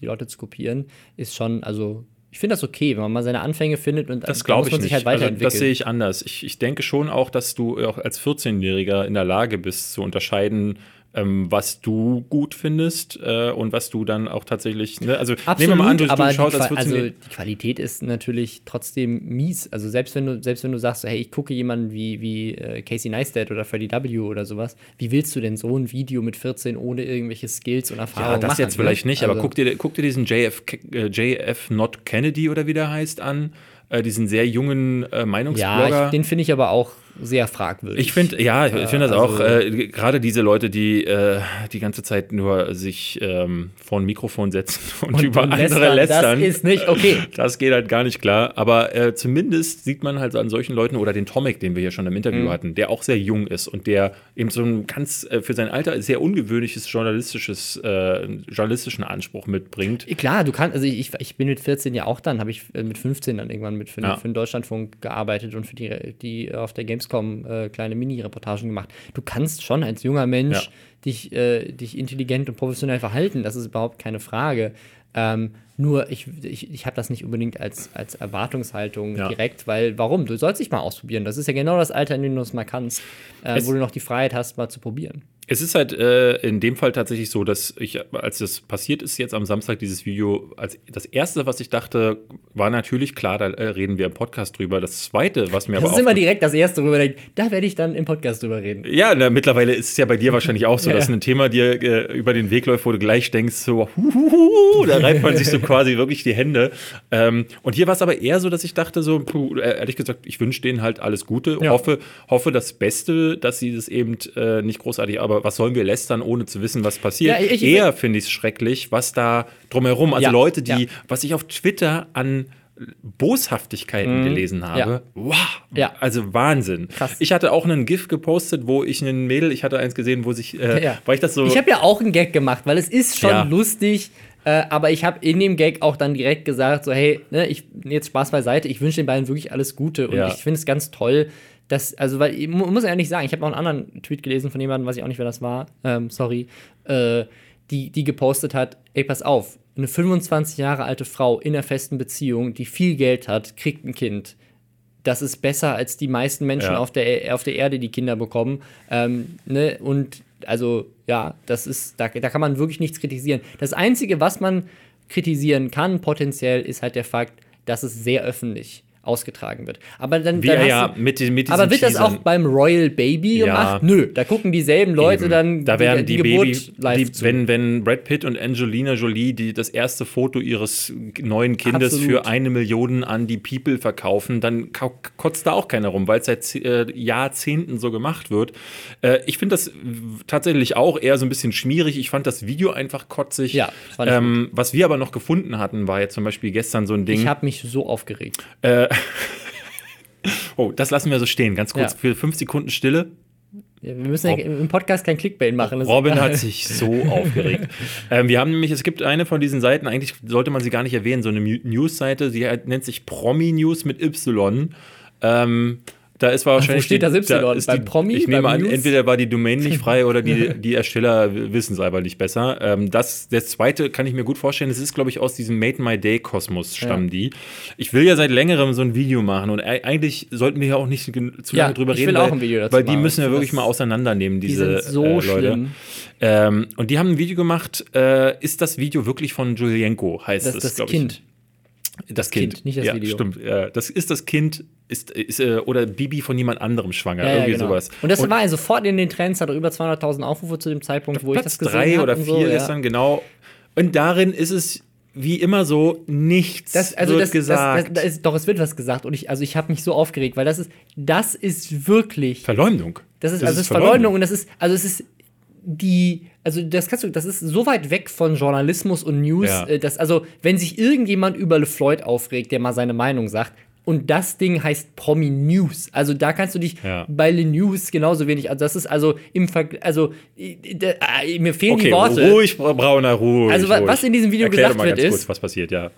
[SPEAKER 2] die Leute zu kopieren, ist schon, also ich finde das okay, wenn man mal seine Anfänge findet und
[SPEAKER 1] das glaube ich nicht. Halt also, das sehe ich anders. Ich, ich denke schon auch, dass du auch als 14-Jähriger in der Lage bist zu unterscheiden, ähm, was du gut findest äh, und was du dann auch tatsächlich. Ne? Also
[SPEAKER 2] Absolut, nehmen wir mal an, du, aber du schaust als Also die Qualität ist natürlich trotzdem mies. Also selbst wenn du, selbst wenn du sagst, hey, ich gucke jemanden wie, wie äh, Casey Neistat oder Freddie W. oder sowas, wie willst du denn so ein Video mit 14 ohne irgendwelche Skills und Erfahrungen machen? Ja,
[SPEAKER 1] das jetzt ne? vielleicht nicht, also, aber guck dir, guck dir diesen JF, äh, JF Not Kennedy oder wie der heißt an äh, diesen sehr jungen äh, Meinungsblogger.
[SPEAKER 2] Ja, ich, den finde ich aber auch sehr fragwürdig.
[SPEAKER 1] Ich finde, ja, ich finde das also, auch, äh, gerade diese Leute, die äh, die ganze Zeit nur sich ähm, vor ein Mikrofon setzen und, und über andere lästern, lästern.
[SPEAKER 2] Das ist nicht okay.
[SPEAKER 1] Das geht halt gar nicht klar. Aber äh, zumindest sieht man halt an solchen Leuten oder den Tomek, den wir hier schon im Interview mhm. hatten, der auch sehr jung ist und der eben so ein ganz äh, für sein Alter sehr ungewöhnliches journalistisches, äh, journalistischen Anspruch mitbringt.
[SPEAKER 2] Klar, du kannst, also ich, ich bin mit 14 ja auch dann, habe ich äh, mit 15 dann irgendwann mit für, ja. für den Deutschlandfunk gearbeitet und für die, die auf der Games Gamescom äh, kleine Mini-Reportagen gemacht. Du kannst schon als junger Mensch ja. dich, äh, dich intelligent und professionell verhalten, das ist überhaupt keine Frage. Ähm, nur ich, ich, ich habe das nicht unbedingt als, als Erwartungshaltung ja. direkt, weil warum? Du sollst dich mal ausprobieren. Das ist ja genau das Alter, in dem du es mal kannst, äh, wo du noch die Freiheit hast, mal zu probieren.
[SPEAKER 1] Es ist halt äh, in dem Fall tatsächlich so, dass ich, als das passiert ist, jetzt am Samstag dieses Video, als das erste, was ich dachte, war natürlich klar, da äh, reden wir im Podcast drüber. Das zweite, was mir
[SPEAKER 2] das aber. Das ist immer direkt das erste, worüber ich, da werde ich dann im Podcast drüber reden.
[SPEAKER 1] Ja, na, mittlerweile ist es ja bei dir wahrscheinlich auch so, ja, dass ein Thema dir äh, über den Weg läuft, wo du gleich denkst, so, huhuhu, da reibt man sich so quasi wirklich die Hände. Ähm, und hier war es aber eher so, dass ich dachte, so, puh, äh, ehrlich gesagt, ich wünsche denen halt alles Gute, ja. hoffe, hoffe das Beste, dass sie das eben äh, nicht großartig, aber was sollen wir lästern, ohne zu wissen, was passiert? Ja, ich, Eher finde ich es schrecklich, was da drumherum, also ja, Leute, die, was ich auf Twitter an Boshaftigkeiten mhm. gelesen habe. Ja. Wow. Ja. Also Wahnsinn. Krass. Ich hatte auch einen GIF gepostet, wo ich einen Mädel, ich hatte eins gesehen, wo sich, äh, ja. weil ich das so.
[SPEAKER 2] Ich habe ja auch einen Gag gemacht, weil es ist schon lustig. Äh, aber ich habe in dem Gag auch dann direkt gesagt, so hey, ne, ich jetzt Spaß beiseite, ich wünsche den beiden wirklich alles Gute und ich finde es ganz toll, das, also, weil ich muss ja nicht sagen, ich habe noch einen anderen Tweet gelesen von jemandem, weiß ich auch nicht, wer das war, ähm, sorry, äh, die, die gepostet hat, ey, pass auf, eine 25 Jahre alte Frau in einer festen Beziehung, die viel Geld hat, kriegt ein Kind. Das ist besser als die meisten Menschen ja. auf, der, auf der Erde, die Kinder bekommen. Ähm, ne? Und also, ja, das ist, da, da kann man wirklich nichts kritisieren. Das Einzige, was man kritisieren kann, potenziell, ist halt der Fakt, dass es sehr öffentlich ausgetragen wird. Aber dann,
[SPEAKER 1] Wie,
[SPEAKER 2] dann
[SPEAKER 1] ja, du, mit, mit
[SPEAKER 2] aber wird das auch beim Royal Baby ja. gemacht? Nö, da gucken dieselben Leute Eben. dann
[SPEAKER 1] da werden die, die, die Baby, live die. Wenn, wenn Brad Pitt und Angelina Jolie die, das erste Foto ihres neuen Kindes Absolut. für eine Million an die People verkaufen, dann kotzt da auch keiner rum, weil es seit äh, Jahrzehnten so gemacht wird. Äh, ich finde das tatsächlich auch eher so ein bisschen schmierig. Ich fand das Video einfach kotzig.
[SPEAKER 2] Ja,
[SPEAKER 1] ähm, was wir aber noch gefunden hatten, war jetzt zum Beispiel gestern so ein Ding.
[SPEAKER 2] Ich habe mich so aufgeregt.
[SPEAKER 1] Äh, oh, das lassen wir so stehen. Ganz kurz ja. für fünf Sekunden Stille.
[SPEAKER 2] Wir müssen ja im Podcast kein Clickbait machen.
[SPEAKER 1] Robin hat sich so aufgeregt. Ähm, wir haben nämlich, es gibt eine von diesen Seiten, eigentlich sollte man sie gar nicht erwähnen, so eine News-Seite, die nennt sich Promi News mit Y. Ähm, da ist wahrscheinlich.
[SPEAKER 2] steht
[SPEAKER 1] die-
[SPEAKER 2] das Y?
[SPEAKER 1] da ist die,
[SPEAKER 2] Promi?
[SPEAKER 1] Ich nehme an,
[SPEAKER 2] News?
[SPEAKER 1] entweder war die Domain nicht frei oder die, die Ersteller wissen es einfach nicht besser. Ähm, das, das zweite kann ich mir gut vorstellen. Das ist, glaube ich, aus diesem Made My Day Kosmos stammen
[SPEAKER 2] Ja.
[SPEAKER 1] die. Ich will ja seit längerem so ein Video machen und eigentlich sollten wir ja auch nicht zu
[SPEAKER 2] Ja,
[SPEAKER 1] lange drüber
[SPEAKER 2] ich
[SPEAKER 1] reden,
[SPEAKER 2] will auch
[SPEAKER 1] weil,
[SPEAKER 2] ein Video dazu
[SPEAKER 1] weil die müssen wir
[SPEAKER 2] Das-
[SPEAKER 1] wirklich mal auseinandernehmen,
[SPEAKER 2] Die
[SPEAKER 1] diese
[SPEAKER 2] sind so
[SPEAKER 1] äh, Leute.
[SPEAKER 2] schlimm.
[SPEAKER 1] Ähm, und die haben ein Video gemacht. Äh, ist das Video wirklich von Julienko? Heißt
[SPEAKER 2] Das
[SPEAKER 1] es,
[SPEAKER 2] ist das
[SPEAKER 1] glaub
[SPEAKER 2] Kind.
[SPEAKER 1] Das Kind.
[SPEAKER 2] Kind, nicht das
[SPEAKER 1] ja,
[SPEAKER 2] Video.
[SPEAKER 1] Stimmt. Das ist das Kind. Ist, ist, äh, oder Bibi von jemand anderem schwanger.
[SPEAKER 2] Ja, ja,
[SPEAKER 1] irgendwie
[SPEAKER 2] genau.
[SPEAKER 1] sowas.
[SPEAKER 2] Und das war also sofort in den Trends, hat er über 200.000 Aufrufe zu dem Zeitpunkt, wo ich das
[SPEAKER 1] Platz
[SPEAKER 2] gesehen
[SPEAKER 1] drei
[SPEAKER 2] hab
[SPEAKER 1] oder
[SPEAKER 2] und
[SPEAKER 1] vier
[SPEAKER 2] so,
[SPEAKER 1] ist dann genau. Und darin ist es wie immer so, nichts
[SPEAKER 2] Das, also
[SPEAKER 1] wird
[SPEAKER 2] das,
[SPEAKER 1] gesagt.
[SPEAKER 2] Das, das, ist, doch, es wird was gesagt und ich, also ich habe mich so aufgeregt, weil das ist, das ist wirklich,
[SPEAKER 1] Verleumdung.
[SPEAKER 2] das ist, also ist Verleumdung und das ist, also es ist die, also das kannst du, das ist so weit weg von Journalismus und News,
[SPEAKER 1] Ja.
[SPEAKER 2] äh, dass, also wenn sich irgendjemand über LeFloid aufregt, der mal seine Meinung sagt, und das Ding heißt Promi News. Also da kannst du dich
[SPEAKER 1] Ja.
[SPEAKER 2] bei Le News genauso wenig. Also das ist also im Vergleich, also äh, mir fehlen
[SPEAKER 1] Okay,
[SPEAKER 2] die Worte.
[SPEAKER 1] ruhig, Brauner, ruhig.
[SPEAKER 2] Also,
[SPEAKER 1] ruhig.
[SPEAKER 2] was in diesem Video
[SPEAKER 1] Erklär
[SPEAKER 2] gesagt
[SPEAKER 1] mal
[SPEAKER 2] wird,
[SPEAKER 1] ganz
[SPEAKER 2] ist-
[SPEAKER 1] kurz, was passiert, ja.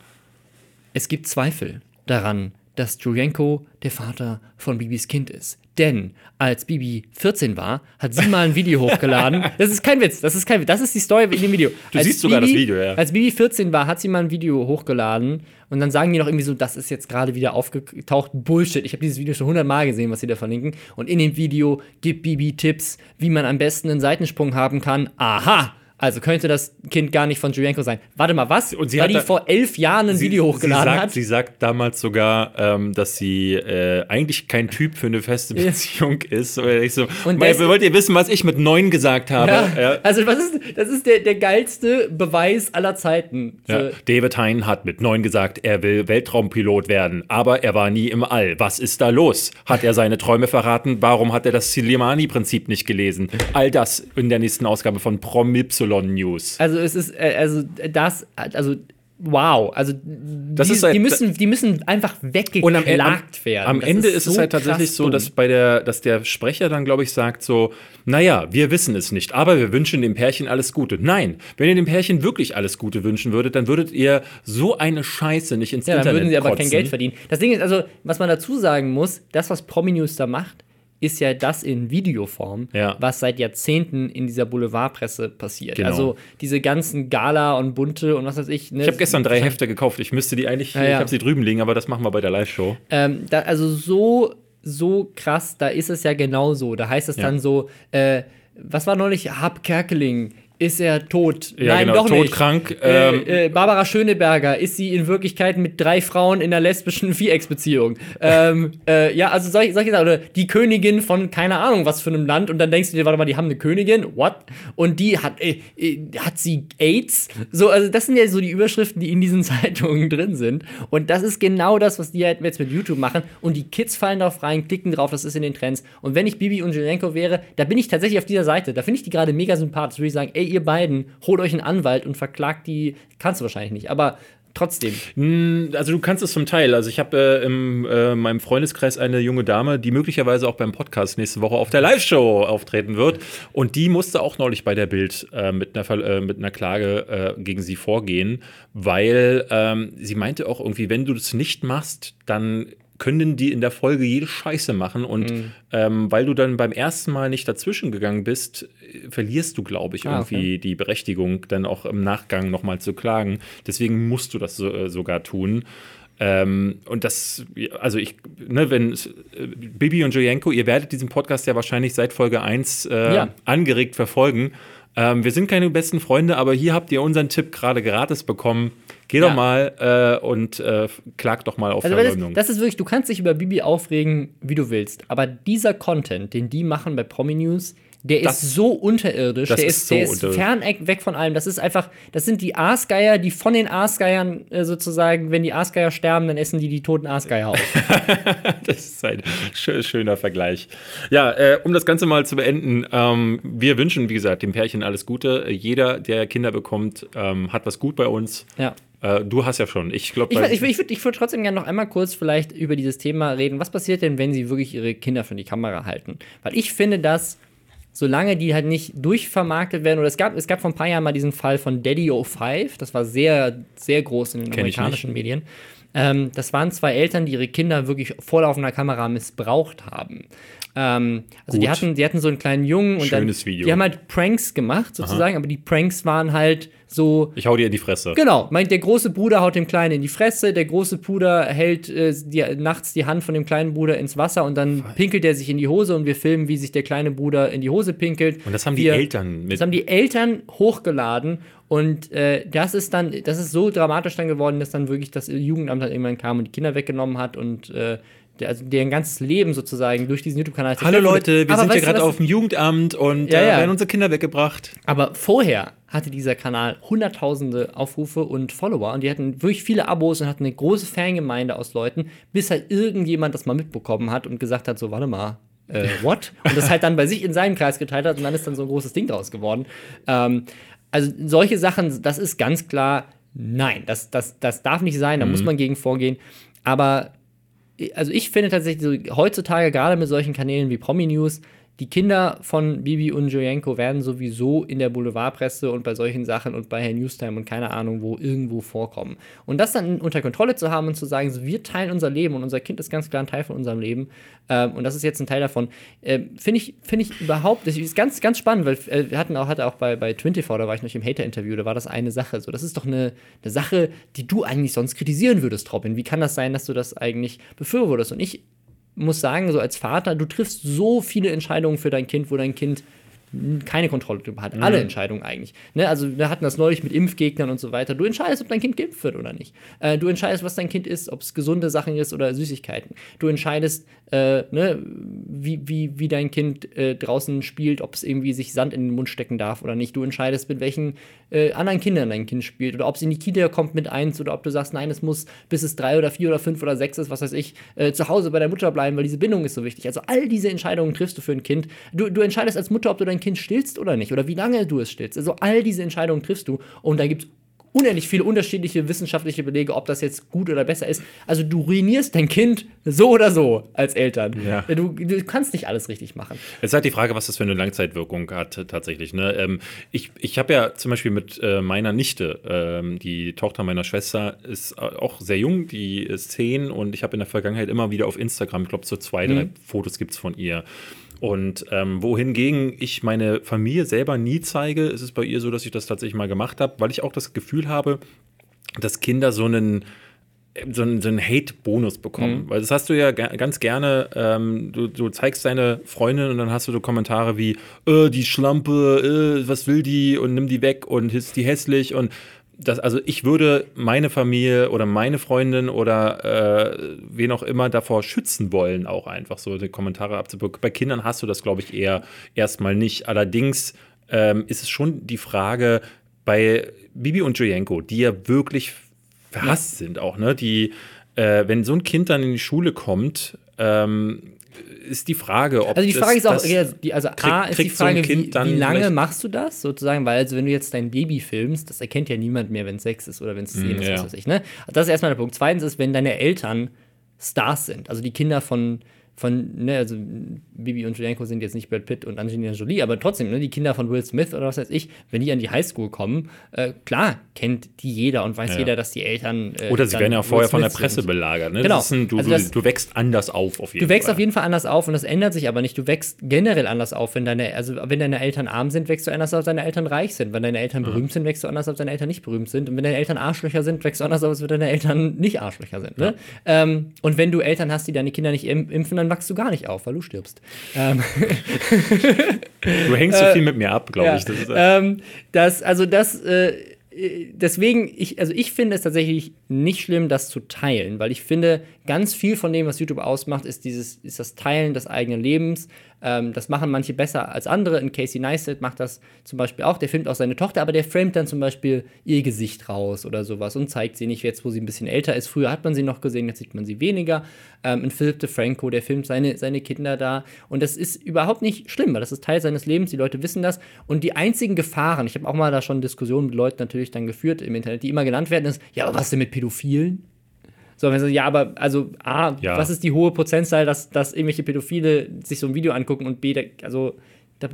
[SPEAKER 2] Es gibt Zweifel daran, dass Julienko der Vater von Bibis Kind ist. Denn als Bibi 14 war, hat sie mal ein Video hochgeladen. Das ist kein Witz, das ist kein Witz. Das ist die Story in dem Video.
[SPEAKER 1] Du siehst sogar das Video, ja.
[SPEAKER 2] Als Bibi 14 war, hat sie mal ein Video hochgeladen und dann sagen die noch irgendwie so, das ist jetzt gerade wieder aufgetaucht. Bullshit. Ich habe dieses Video schon hundertmal gesehen, was sie da verlinken. Und in dem Video gibt Bibi Tipps, wie man am besten einen Seitensprung haben kann. Aha! Also könnte das Kind gar nicht von Julienko sein. Warte mal, was?
[SPEAKER 1] Und sie
[SPEAKER 2] Weil
[SPEAKER 1] hat
[SPEAKER 2] die vor elf Jahren ein Video hochgeladen
[SPEAKER 1] sie sagt,
[SPEAKER 2] hat.
[SPEAKER 1] Sie sagt damals sogar, ähm, dass sie äh, eigentlich kein Typ für eine feste Beziehung ist. Oder ich so,
[SPEAKER 2] Und das-
[SPEAKER 1] wollt ihr wissen, was ich mit neun gesagt habe?
[SPEAKER 2] Ja,
[SPEAKER 1] Ja.
[SPEAKER 2] Also, was ist, das ist der, der geilste Beweis aller Zeiten.
[SPEAKER 1] Ja. David Hein hat mit neun gesagt, er will Weltraumpilot werden, aber er war nie im All. Was ist da los? Hat er seine Träume verraten? Warum hat er das Silimani-Prinzip nicht gelesen? All das in der nächsten Ausgabe von Promypsilon News.
[SPEAKER 2] Also, es ist, äh, also, das, also, wow. Also, die,
[SPEAKER 1] halt-
[SPEAKER 2] die, müssen, die müssen einfach weggeklagt
[SPEAKER 1] Und am, E- am,
[SPEAKER 2] werden.
[SPEAKER 1] am
[SPEAKER 2] Das
[SPEAKER 1] Ende ist, es
[SPEAKER 2] so
[SPEAKER 1] halt tatsächlich so, dass bei der, dass der Sprecher dann, glaube ich, sagt so, naja, wir wissen es nicht, aber wir wünschen dem Pärchen alles Gute. Nein, wenn ihr dem Pärchen wirklich alles Gute wünschen würdet, dann würdet ihr so eine Scheiße nicht ins
[SPEAKER 2] Ja, dann
[SPEAKER 1] Internet
[SPEAKER 2] würden sie aber kein
[SPEAKER 1] kotzen.
[SPEAKER 2] Geld verdienen. Das Ding ist, also, was man dazu sagen muss, das, was Prominews da macht, ist ja das in Videoform,
[SPEAKER 1] Ja.
[SPEAKER 2] was seit Jahrzehnten in dieser Boulevardpresse passiert.
[SPEAKER 1] Genau.
[SPEAKER 2] Also diese ganzen Gala und Bunte und was weiß ich. Ne?
[SPEAKER 1] Ich habe gestern drei Hefte gekauft. Ich müsste die eigentlich,
[SPEAKER 2] Ja, ja.
[SPEAKER 1] ich habe sie drüben liegen, aber das machen wir bei der Live-Show.
[SPEAKER 2] Ähm, da, also so, so krass, da ist es ja genauso. Da heißt es dann so, äh, was war neulich? Hab Kerkeling. Ist er tot?
[SPEAKER 1] Ja,
[SPEAKER 2] Nein,
[SPEAKER 1] genau,
[SPEAKER 2] doch nicht.
[SPEAKER 1] todkrank, ähm,
[SPEAKER 2] Äh, äh, Barbara Schöneberger, ist sie in Wirklichkeit mit drei Frauen in einer lesbischen Vierecksbeziehung? ähm, äh, ja, also solche, solche Sachen. Oder die Königin von keine Ahnung was für einem Land und dann denkst du dir, warte mal, die haben eine Königin? What? Und die hat, äh, äh, hat sie AIDS? So, also das sind ja so die Überschriften, die in diesen Zeitungen drin sind. Und das ist genau das, was die halt jetzt mit YouTube machen. Und die Kids fallen darauf rein, klicken drauf, das ist in den Trends. Und wenn ich Bibi und Jelenko wäre, da bin ich tatsächlich auf dieser Seite. Da finde ich die gerade mega sympathisch. Würde ich sagen, ey, ihr beiden, holt euch einen Anwalt und verklagt die. Kannst du wahrscheinlich nicht, aber trotzdem.
[SPEAKER 1] Also du kannst es zum Teil. Also ich habe äh, in äh, meinem Freundeskreis eine junge Dame, die möglicherweise auch beim Podcast nächste Woche auf der Live-Show auftreten wird. Und die musste auch neulich bei der Bild äh, mit, einer, äh, mit einer Klage äh, gegen sie vorgehen, weil ähm, sie meinte auch irgendwie, wenn du das nicht machst, dann können die in der Folge jede Scheiße machen und
[SPEAKER 2] Mhm.
[SPEAKER 1] ähm, weil du dann beim ersten Mal nicht dazwischen gegangen bist, verlierst du, glaube ich,
[SPEAKER 2] Ah, okay.
[SPEAKER 1] irgendwie die Berechtigung, dann auch im Nachgang nochmal zu klagen. Deswegen musst du das so, äh, sogar tun. Ähm, und das, also ich, ne, wenn äh, Bibi und Jojenko, ihr werdet diesen Podcast ja wahrscheinlich seit Folge 1 äh,
[SPEAKER 2] Ja.
[SPEAKER 1] angeregt verfolgen. Ähm, wir sind keine besten Freunde, aber hier habt ihr unseren Tipp gerade gratis bekommen. Geh
[SPEAKER 2] Ja.
[SPEAKER 1] doch mal äh, und äh, klagt doch mal auf
[SPEAKER 2] Also,
[SPEAKER 1] Verleumdung.
[SPEAKER 2] das, das ist wirklich, du kannst dich über Bibi aufregen, wie du willst. Aber dieser Content, den die machen bei Promi News, der
[SPEAKER 1] Das-
[SPEAKER 2] ist so unterirdisch, der
[SPEAKER 1] ist
[SPEAKER 2] ist,
[SPEAKER 1] so
[SPEAKER 2] der ist fern weg von allem. Das ist einfach, das sind die Aasgeier, die von den Aasgeiern äh, sozusagen, wenn die Aasgeier sterben, dann essen die die toten Aasgeier auf.
[SPEAKER 1] Das ist ein schö- schöner Vergleich. Ja, äh, um das Ganze mal zu beenden, ähm, wir wünschen, wie gesagt, dem Pärchen alles Gute. Jeder, der Kinder bekommt, ähm, hat was gut bei uns.
[SPEAKER 2] ja.
[SPEAKER 1] Äh, du hast ja schon. Ich glaube,
[SPEAKER 2] Ich, ich, ich würde ich würd trotzdem gerne noch einmal kurz vielleicht über dieses Thema reden. Was passiert denn, wenn sie wirklich ihre Kinder für die Kamera halten? Weil ich finde das solange die halt nicht durchvermarktet werden, oder es gab, es gab vor ein paar Jahren mal diesen Fall von Daddy 05, das war sehr, sehr groß in den
[SPEAKER 1] Kenn
[SPEAKER 2] amerikanischen Medien. Ähm, das waren zwei Eltern, die ihre Kinder wirklich vor laufender Kamera missbraucht haben. Ähm, also die hatten, die hatten so einen kleinen Jungen und
[SPEAKER 1] Schönes
[SPEAKER 2] dann,
[SPEAKER 1] Video.
[SPEAKER 2] die haben halt Pranks gemacht sozusagen, aber die Pranks waren halt so,
[SPEAKER 1] Ich hau dir in die Fresse.
[SPEAKER 2] Genau, meint der große Bruder haut dem Kleinen in die Fresse, der große Bruder hält äh, die, nachts die Hand von dem kleinen Bruder ins Wasser und dann pinkelt er sich in die Hose und wir filmen, wie sich der kleine Bruder in die Hose pinkelt.
[SPEAKER 1] Und das haben die
[SPEAKER 2] wir,
[SPEAKER 1] Eltern mit.
[SPEAKER 2] Das haben die Eltern hochgeladen und äh, das ist dann, das ist so dramatisch dann geworden, dass dann wirklich das Jugendamt dann irgendwann kam und die Kinder weggenommen hat und äh, der, also deren ganzes Leben sozusagen durch diesen YouTube-Kanal
[SPEAKER 1] Hallo. Leute, wir
[SPEAKER 2] Aber
[SPEAKER 1] sind ja gerade auf dem Jugendamt und
[SPEAKER 2] Ja,
[SPEAKER 1] äh,
[SPEAKER 2] ja.
[SPEAKER 1] werden unsere Kinder weggebracht.
[SPEAKER 2] Aber vorher hatte dieser Kanal hunderttausende Aufrufe und Follower und die hatten wirklich viele Abos und hatten eine große Fangemeinde aus Leuten, bis halt irgendjemand das mal mitbekommen hat und gesagt hat, so, warte mal, äh, what? Und das halt dann bei sich in seinem Kreis geteilt hat und dann ist dann so ein großes Ding draus geworden. Ähm, also solche Sachen, das ist ganz klar, nein, das, das, das darf nicht sein, da muss man gegen vorgehen. Aber also ich finde tatsächlich so, heutzutage gerade mit solchen Kanälen wie Promi News, die Kinder von Bibi und Jojenko werden sowieso in der Boulevardpresse und bei solchen Sachen und bei Herr Newstime und keine Ahnung wo irgendwo vorkommen. Und das dann unter Kontrolle zu haben und zu sagen, so, wir teilen unser Leben und unser Kind ist ganz klar ein Teil von unserem Leben ähm, und das ist jetzt ein Teil davon, ähm, finde ich, finde ich überhaupt, das ist ganz, ganz spannend, weil äh, wir hatten auch, hatte auch bei, bei 24, da war ich noch im Hater-Interview, da war das eine Sache, so, das ist doch eine, eine Sache, die du eigentlich sonst kritisieren würdest, Robin. Wie kann das sein, dass du das eigentlich befürwortest? Und ich muss sagen, so als Vater, du triffst so viele Entscheidungen für dein Kind, wo dein Kind keine Kontrolle drüber hat. Alle Entscheidungen eigentlich. Ne? Also wir hatten das neulich mit Impfgegnern und so weiter. Du entscheidest, ob dein Kind geimpft wird oder nicht. Äh, du entscheidest, was dein Kind isst, ob es gesunde Sachen ist oder Süßigkeiten. Du entscheidest, äh, ne, wie, wie, wie dein Kind äh, draußen spielt, ob es irgendwie sich Sand in den Mund stecken darf oder nicht. Du entscheidest, mit welchen äh, anderen Kindern dein Kind spielt oder ob es in die Kita kommt mit eins oder ob du sagst, nein, es muss bis es drei oder vier oder fünf oder sechs ist, was weiß ich, äh, zu Hause bei der Mutter bleiben, weil diese Bindung ist so wichtig. Also all diese Entscheidungen triffst du für ein Kind. Du, du entscheidest als Mutter, ob du dein Kind stillst oder nicht oder wie lange du es stillst. Also all diese Entscheidungen triffst du und da gibt es unendlich viele unterschiedliche wissenschaftliche Belege, ob das jetzt gut oder besser ist. Also du ruinierst dein Kind so oder so als Eltern.
[SPEAKER 1] Ja.
[SPEAKER 2] Du, du kannst nicht alles richtig machen.
[SPEAKER 1] Es ist halt die Frage, was das für eine Langzeitwirkung hat tatsächlich. Ne? Ähm, ich ich habe ja zum Beispiel mit äh, meiner Nichte, ähm, die Tochter meiner Schwester, ist äh, auch sehr jung, die ist zehn und ich habe in der Vergangenheit immer wieder auf Instagram, ich glaube so zwei, drei Fotos gibt es von ihr. Und ähm, wohingegen ich meine Familie selber nie zeige, ist es bei ihr so, dass ich das tatsächlich mal gemacht habe, weil ich auch das Gefühl habe, dass Kinder so einen so einen, so einen Hate-Bonus bekommen. Weil das hast du ja ga- ganz gerne, ähm, du, du zeigst deine Freundin und dann hast du so Kommentare wie, äh, die Schlampe, äh, was will die und nimm die weg und ist die hässlich und das, also ich würde meine Familie oder meine Freundin oder äh, wen auch immer davor schützen wollen, auch einfach so die Kommentare abzubekommen. Bei Kindern hast du das, glaube ich, eher erstmal nicht. Allerdings ähm, ist es schon die Frage bei Bibi und Jojenko, die ja wirklich verhasst sind auch, ne? Die, äh, wenn so ein Kind dann in die Schule kommt, ähm, ist die Frage, ob
[SPEAKER 2] Also die
[SPEAKER 1] das-
[SPEAKER 2] Frage ist auch,
[SPEAKER 1] das-
[SPEAKER 2] ja, die, also A ist die
[SPEAKER 1] so
[SPEAKER 2] Frage,
[SPEAKER 1] Kind
[SPEAKER 2] wie, wie lange machst du das sozusagen, weil also wenn du jetzt dein Baby filmst, das erkennt ja niemand mehr, wenn es sechs ist oder wenn es zehn ist,
[SPEAKER 1] ja.
[SPEAKER 2] was weiß ich, ne? Das ist erstmal der Punkt. Zweitens ist, wenn deine Eltern Stars sind, also die Kinder von von, ne, also Bibi und Julienko sind jetzt nicht Brad Pitt und Angelina Jolie, aber trotzdem, ne, die Kinder von Will Smith oder was weiß ich, wenn die an die Highschool kommen, äh, klar, kennt die jeder und weiß
[SPEAKER 1] Ja.
[SPEAKER 2] jeder, dass die Eltern. Äh,
[SPEAKER 1] Oder sie werden ja vorher von der Presse
[SPEAKER 2] sind.
[SPEAKER 1] belagert. Ne?
[SPEAKER 2] Genau.
[SPEAKER 1] Ein, du,
[SPEAKER 2] Also das-
[SPEAKER 1] du, wächst anders auf, auf jeden
[SPEAKER 2] Du wächst
[SPEAKER 1] Fall.
[SPEAKER 2] auf jeden Fall anders auf und das ändert sich aber nicht. Du wächst generell anders auf, wenn deine, also wenn deine Eltern arm sind, wächst du anders auf, deine Eltern reich sind. Wenn deine Eltern berühmt sind, wächst du anders auf, wenn deine Eltern nicht berühmt sind. Und wenn deine Eltern Arschlöcher sind, wächst du anders auf, als wenn deine Eltern nicht Arschlöcher sind. Ne? Ähm, und wenn du Eltern hast, die deine Kinder nicht im- impfen, dann wachst du gar nicht auf, weil du stirbst. Ähm,
[SPEAKER 1] Du hängst so viel mit mir ab, glaube
[SPEAKER 2] ja.
[SPEAKER 1] ich. Das ist, äh,
[SPEAKER 2] ähm, das, also das, äh, äh, deswegen, ich, also ich finde es tatsächlich nicht schlimm, das zu teilen, weil ich finde, ganz viel von dem, was YouTube ausmacht, ist dieses, ist das Teilen des eigenen Lebens. Ähm, das machen manche besser als andere. In Casey Neistat macht das zum Beispiel auch. Der filmt auch seine Tochter, aber der framet dann zum Beispiel ihr Gesicht raus oder sowas und zeigt sie nicht jetzt, wo sie ein bisschen älter ist. Früher hat man sie noch gesehen, jetzt sieht man sie weniger. Ähm, in Philip DeFranco, der filmt seine, seine Kinder da. Und das ist überhaupt nicht schlimm, weil das ist Teil seines Lebens. Die Leute wissen das. Und die einzigen Gefahren, ich habe auch mal da schon Diskussionen mit Leuten natürlich dann geführt im Internet, die immer genannt werden, ist, ja, aber was denn mit Pädophilen? So, wenn sie, ja, aber also A,
[SPEAKER 1] Ja.
[SPEAKER 2] was ist die hohe Prozentzahl, dass, dass irgendwelche Pädophile sich so ein Video angucken und B, also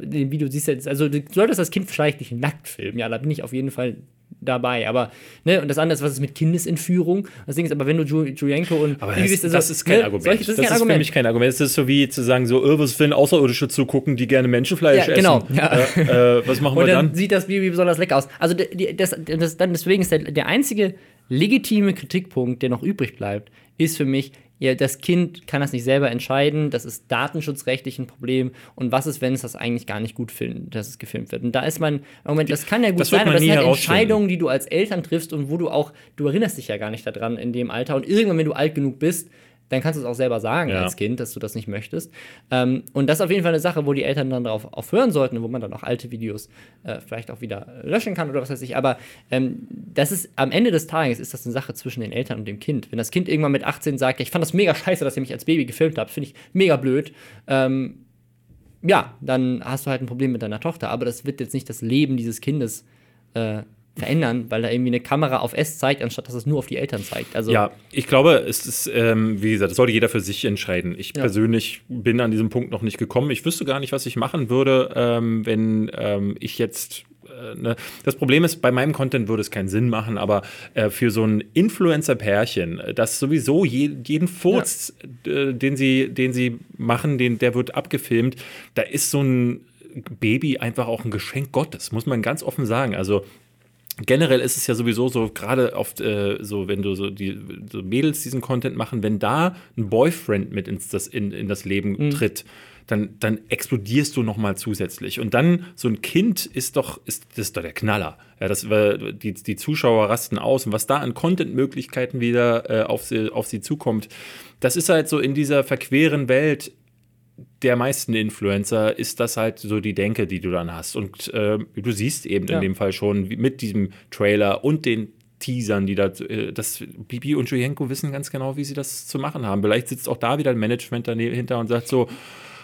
[SPEAKER 2] in dem Video siehst du jetzt, also du solltest das Kind vielleicht nicht nackt filmen, ja, da bin ich auf jeden Fall dabei. Aber, ne, und das andere ist, was ist mit Kindesentführung? Das Ding ist, aber wenn du Ju Julienko und
[SPEAKER 1] Aber das,
[SPEAKER 2] bist, also,
[SPEAKER 1] das ist kein
[SPEAKER 2] ne,
[SPEAKER 1] Argument.
[SPEAKER 2] solche- das ist kein
[SPEAKER 1] für
[SPEAKER 2] Argument.
[SPEAKER 1] mich kein Argument. Das ist so wie zu sagen, so, äh, was wenn Außerirdische zugucken, die gerne Menschenfleisch
[SPEAKER 2] Ja, genau,
[SPEAKER 1] essen.
[SPEAKER 2] ja.
[SPEAKER 1] Äh, äh, was machen
[SPEAKER 2] Und
[SPEAKER 1] wir
[SPEAKER 2] dann,
[SPEAKER 1] dann?
[SPEAKER 2] sieht das Baby besonders lecker aus. Also die- das, das, dann deswegen ist der, der einzige legitime Kritikpunkt, der noch übrig bleibt, ist für mich, ja, das Kind kann das nicht selber entscheiden, das ist datenschutzrechtlich ein Problem. Und was ist, wenn es das eigentlich gar nicht gut findet, dass es gefilmt wird? Und da ist man, Moment, das kann ja gut
[SPEAKER 1] Das
[SPEAKER 2] sein, aber das sind halt. Entscheidungen, die du als Eltern triffst und wo du auch, du erinnerst dich ja gar nicht daran in dem Alter. Und irgendwann, wenn du alt genug bist, dann kannst du es auch selber sagen
[SPEAKER 1] Ja.
[SPEAKER 2] als Kind, dass du das nicht möchtest. Ähm, und das ist auf jeden Fall eine Sache, wo die Eltern dann darauf aufhören sollten, wo man dann auch alte Videos äh, vielleicht auch wieder löschen kann oder was weiß ich. Aber ähm, das ist am Ende des Tages ist das eine Sache zwischen den Eltern und dem Kind. Wenn das Kind irgendwann mit 18 sagt, ja, ich fand das mega scheiße, dass ihr mich als Baby gefilmt habt, finde ich mega blöd. Ähm, ja, dann hast du halt ein Problem mit deiner Tochter. Aber das wird jetzt nicht das Leben dieses Kindes äh, verändern, weil da irgendwie eine Kamera auf S zeigt, anstatt dass es nur auf die Eltern zeigt. Also
[SPEAKER 1] Ja, ich glaube, es ist, ähm, wie gesagt, das sollte jeder für sich entscheiden. Ich
[SPEAKER 2] Ja.
[SPEAKER 1] persönlich bin an diesem Punkt noch nicht gekommen. Ich wüsste gar nicht, was ich machen würde, ähm, wenn ähm, ich jetzt. äh, Ne? Das Problem ist, bei meinem Content würde es keinen Sinn machen, aber äh, für so ein Influencer-Pärchen, äh, das sowieso je, jeden Furz, äh, den, sie, den sie machen, den, der wird abgefilmt, da ist so ein Baby einfach auch ein Geschenk Gottes, muss man ganz offen sagen. Also generell ist es ja sowieso so, gerade oft äh, so, wenn du so die so Mädels diesen Content machen, wenn da ein Boyfriend mit ins das, in, in das Leben
[SPEAKER 2] Mhm.
[SPEAKER 1] tritt, dann, dann explodierst du noch mal zusätzlich. Und dann so ein Kind ist doch, ist, das ist doch der Knaller. Ja, das, die, die Zuschauer rasten aus und was da an Content-Möglichkeiten wieder äh, auf, sie, auf sie zukommt, das ist halt so in dieser verqueren Welt der meisten Influencer ist das halt so die Denke, die du dann hast. Und äh, du siehst eben
[SPEAKER 2] Ja.
[SPEAKER 1] in dem Fall schon mit diesem Trailer und den Teasern, die da, äh, das Bibi und Julienko wissen ganz genau, wie sie das zu machen haben. Vielleicht sitzt auch da wieder ein Management dahinter und sagt so,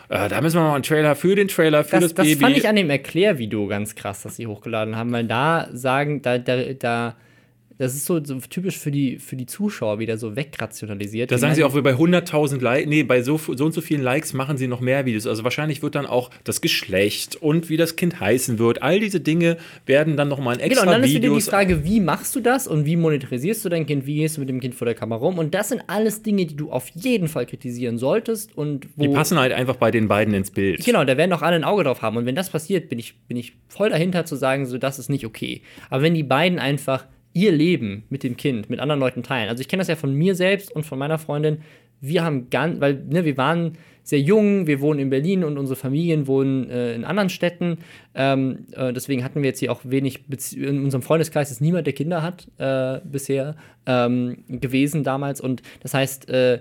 [SPEAKER 1] äh, da müssen wir mal einen Trailer für den Trailer, für das,
[SPEAKER 2] das, das
[SPEAKER 1] Baby.
[SPEAKER 2] fand ich an dem Erklärvideo ganz krass, das sie hochgeladen haben, weil da sagen, da, da, da das ist so, so typisch für die, für die Zuschauer wieder so wegrationalisiert.
[SPEAKER 1] Da sagen sie auch, bei 100.000 Likes, nee, bei so, so und so vielen Likes machen sie noch mehr Videos. Also wahrscheinlich wird dann auch das Geschlecht und wie das Kind heißen wird. All diese Dinge werden dann nochmal in
[SPEAKER 2] Genau,
[SPEAKER 1] extra
[SPEAKER 2] und dann ist wieder die
[SPEAKER 1] Videos.
[SPEAKER 2] Frage, wie machst du das und wie monetarisierst du dein Kind, wie gehst du mit dem Kind vor der Kamera rum? Und das sind alles Dinge, die du auf jeden Fall kritisieren solltest und
[SPEAKER 1] die passen halt einfach bei den beiden ins Bild.
[SPEAKER 2] Genau, da werden auch alle ein Auge drauf haben. Und wenn das passiert, bin ich, bin ich voll dahinter zu sagen, so, das ist nicht okay. Aber wenn die beiden einfach ihr Leben mit dem Kind, mit anderen Leuten teilen. Also ich kenne das ja von mir selbst und von meiner Freundin. Wir haben ganz, weil ne, wir waren sehr jung, wir wohnen in Berlin und unsere Familien wohnen äh, in anderen Städten. Ähm, äh, deswegen hatten wir jetzt hier auch wenig, Bezie in unserem Freundeskreis ist niemand, der Kinder hat äh, bisher ähm, gewesen damals. Und das heißt, äh,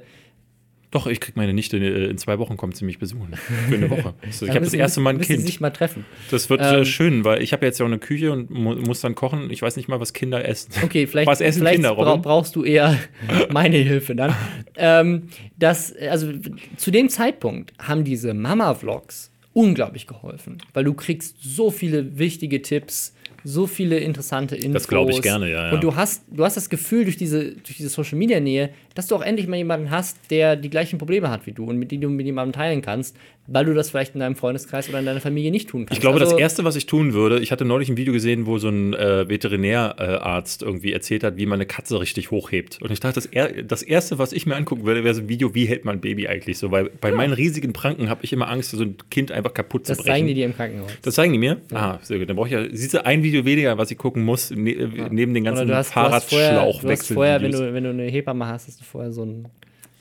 [SPEAKER 1] Doch, ich krieg meine Nichte äh, in zwei Wochen kommt sie mich besuchen. Für eine Woche. Also ich habe das erste Mal ein
[SPEAKER 2] müssen sie
[SPEAKER 1] Kind.
[SPEAKER 2] sich mal treffen.
[SPEAKER 1] Das wird
[SPEAKER 2] Ähm,
[SPEAKER 1] äh, schön, weil ich habe jetzt ja auch eine Küche und mu muss dann kochen. Ich weiß nicht mal, was Kinder essen.
[SPEAKER 2] Okay, vielleicht,
[SPEAKER 1] Was essen
[SPEAKER 2] vielleicht
[SPEAKER 1] Kinder, Robin?
[SPEAKER 2] brauchst du eher meine Hilfe dann. ähm, das, also zu dem Zeitpunkt haben diese Mama-Vlogs unglaublich geholfen, weil du kriegst so viele wichtige Tipps, so viele interessante Infos.
[SPEAKER 1] Das glaub ich gerne, ja, ja.
[SPEAKER 2] Und du hast, du hast das Gefühl durch diese, durch diese Social-Media-Nähe, dass du auch endlich mal jemanden hast, der die gleichen Probleme hat wie du und mit dem du mit jemandem teilen kannst, weil du das vielleicht in deinem Freundeskreis oder in deiner Familie nicht tun kannst.
[SPEAKER 1] Ich glaube,
[SPEAKER 2] Also-
[SPEAKER 1] das Erste, was ich tun würde, ich hatte neulich ein Video gesehen, wo so ein äh, Veterinärarzt irgendwie erzählt hat, wie man eine Katze richtig hochhebt. Und ich dachte, das, er das Erste, was ich mir angucken würde, wäre so ein Video, wie hält man ein Baby eigentlich so. Weil bei meinen riesigen Pranken habe ich immer Angst, so ein Kind einfach kaputt
[SPEAKER 2] das
[SPEAKER 1] zu brechen.
[SPEAKER 2] zeigen die dir im Krankenhaus.
[SPEAKER 1] Das zeigen die mir? Ah, sehr gut. Dann brauche ich ja, siehst du, ein Video weniger, was ich gucken muss, ne, neben den ganzen
[SPEAKER 2] hast vorher, wenn, du, wenn du eine Hebamme hast, hast du vorher so ein,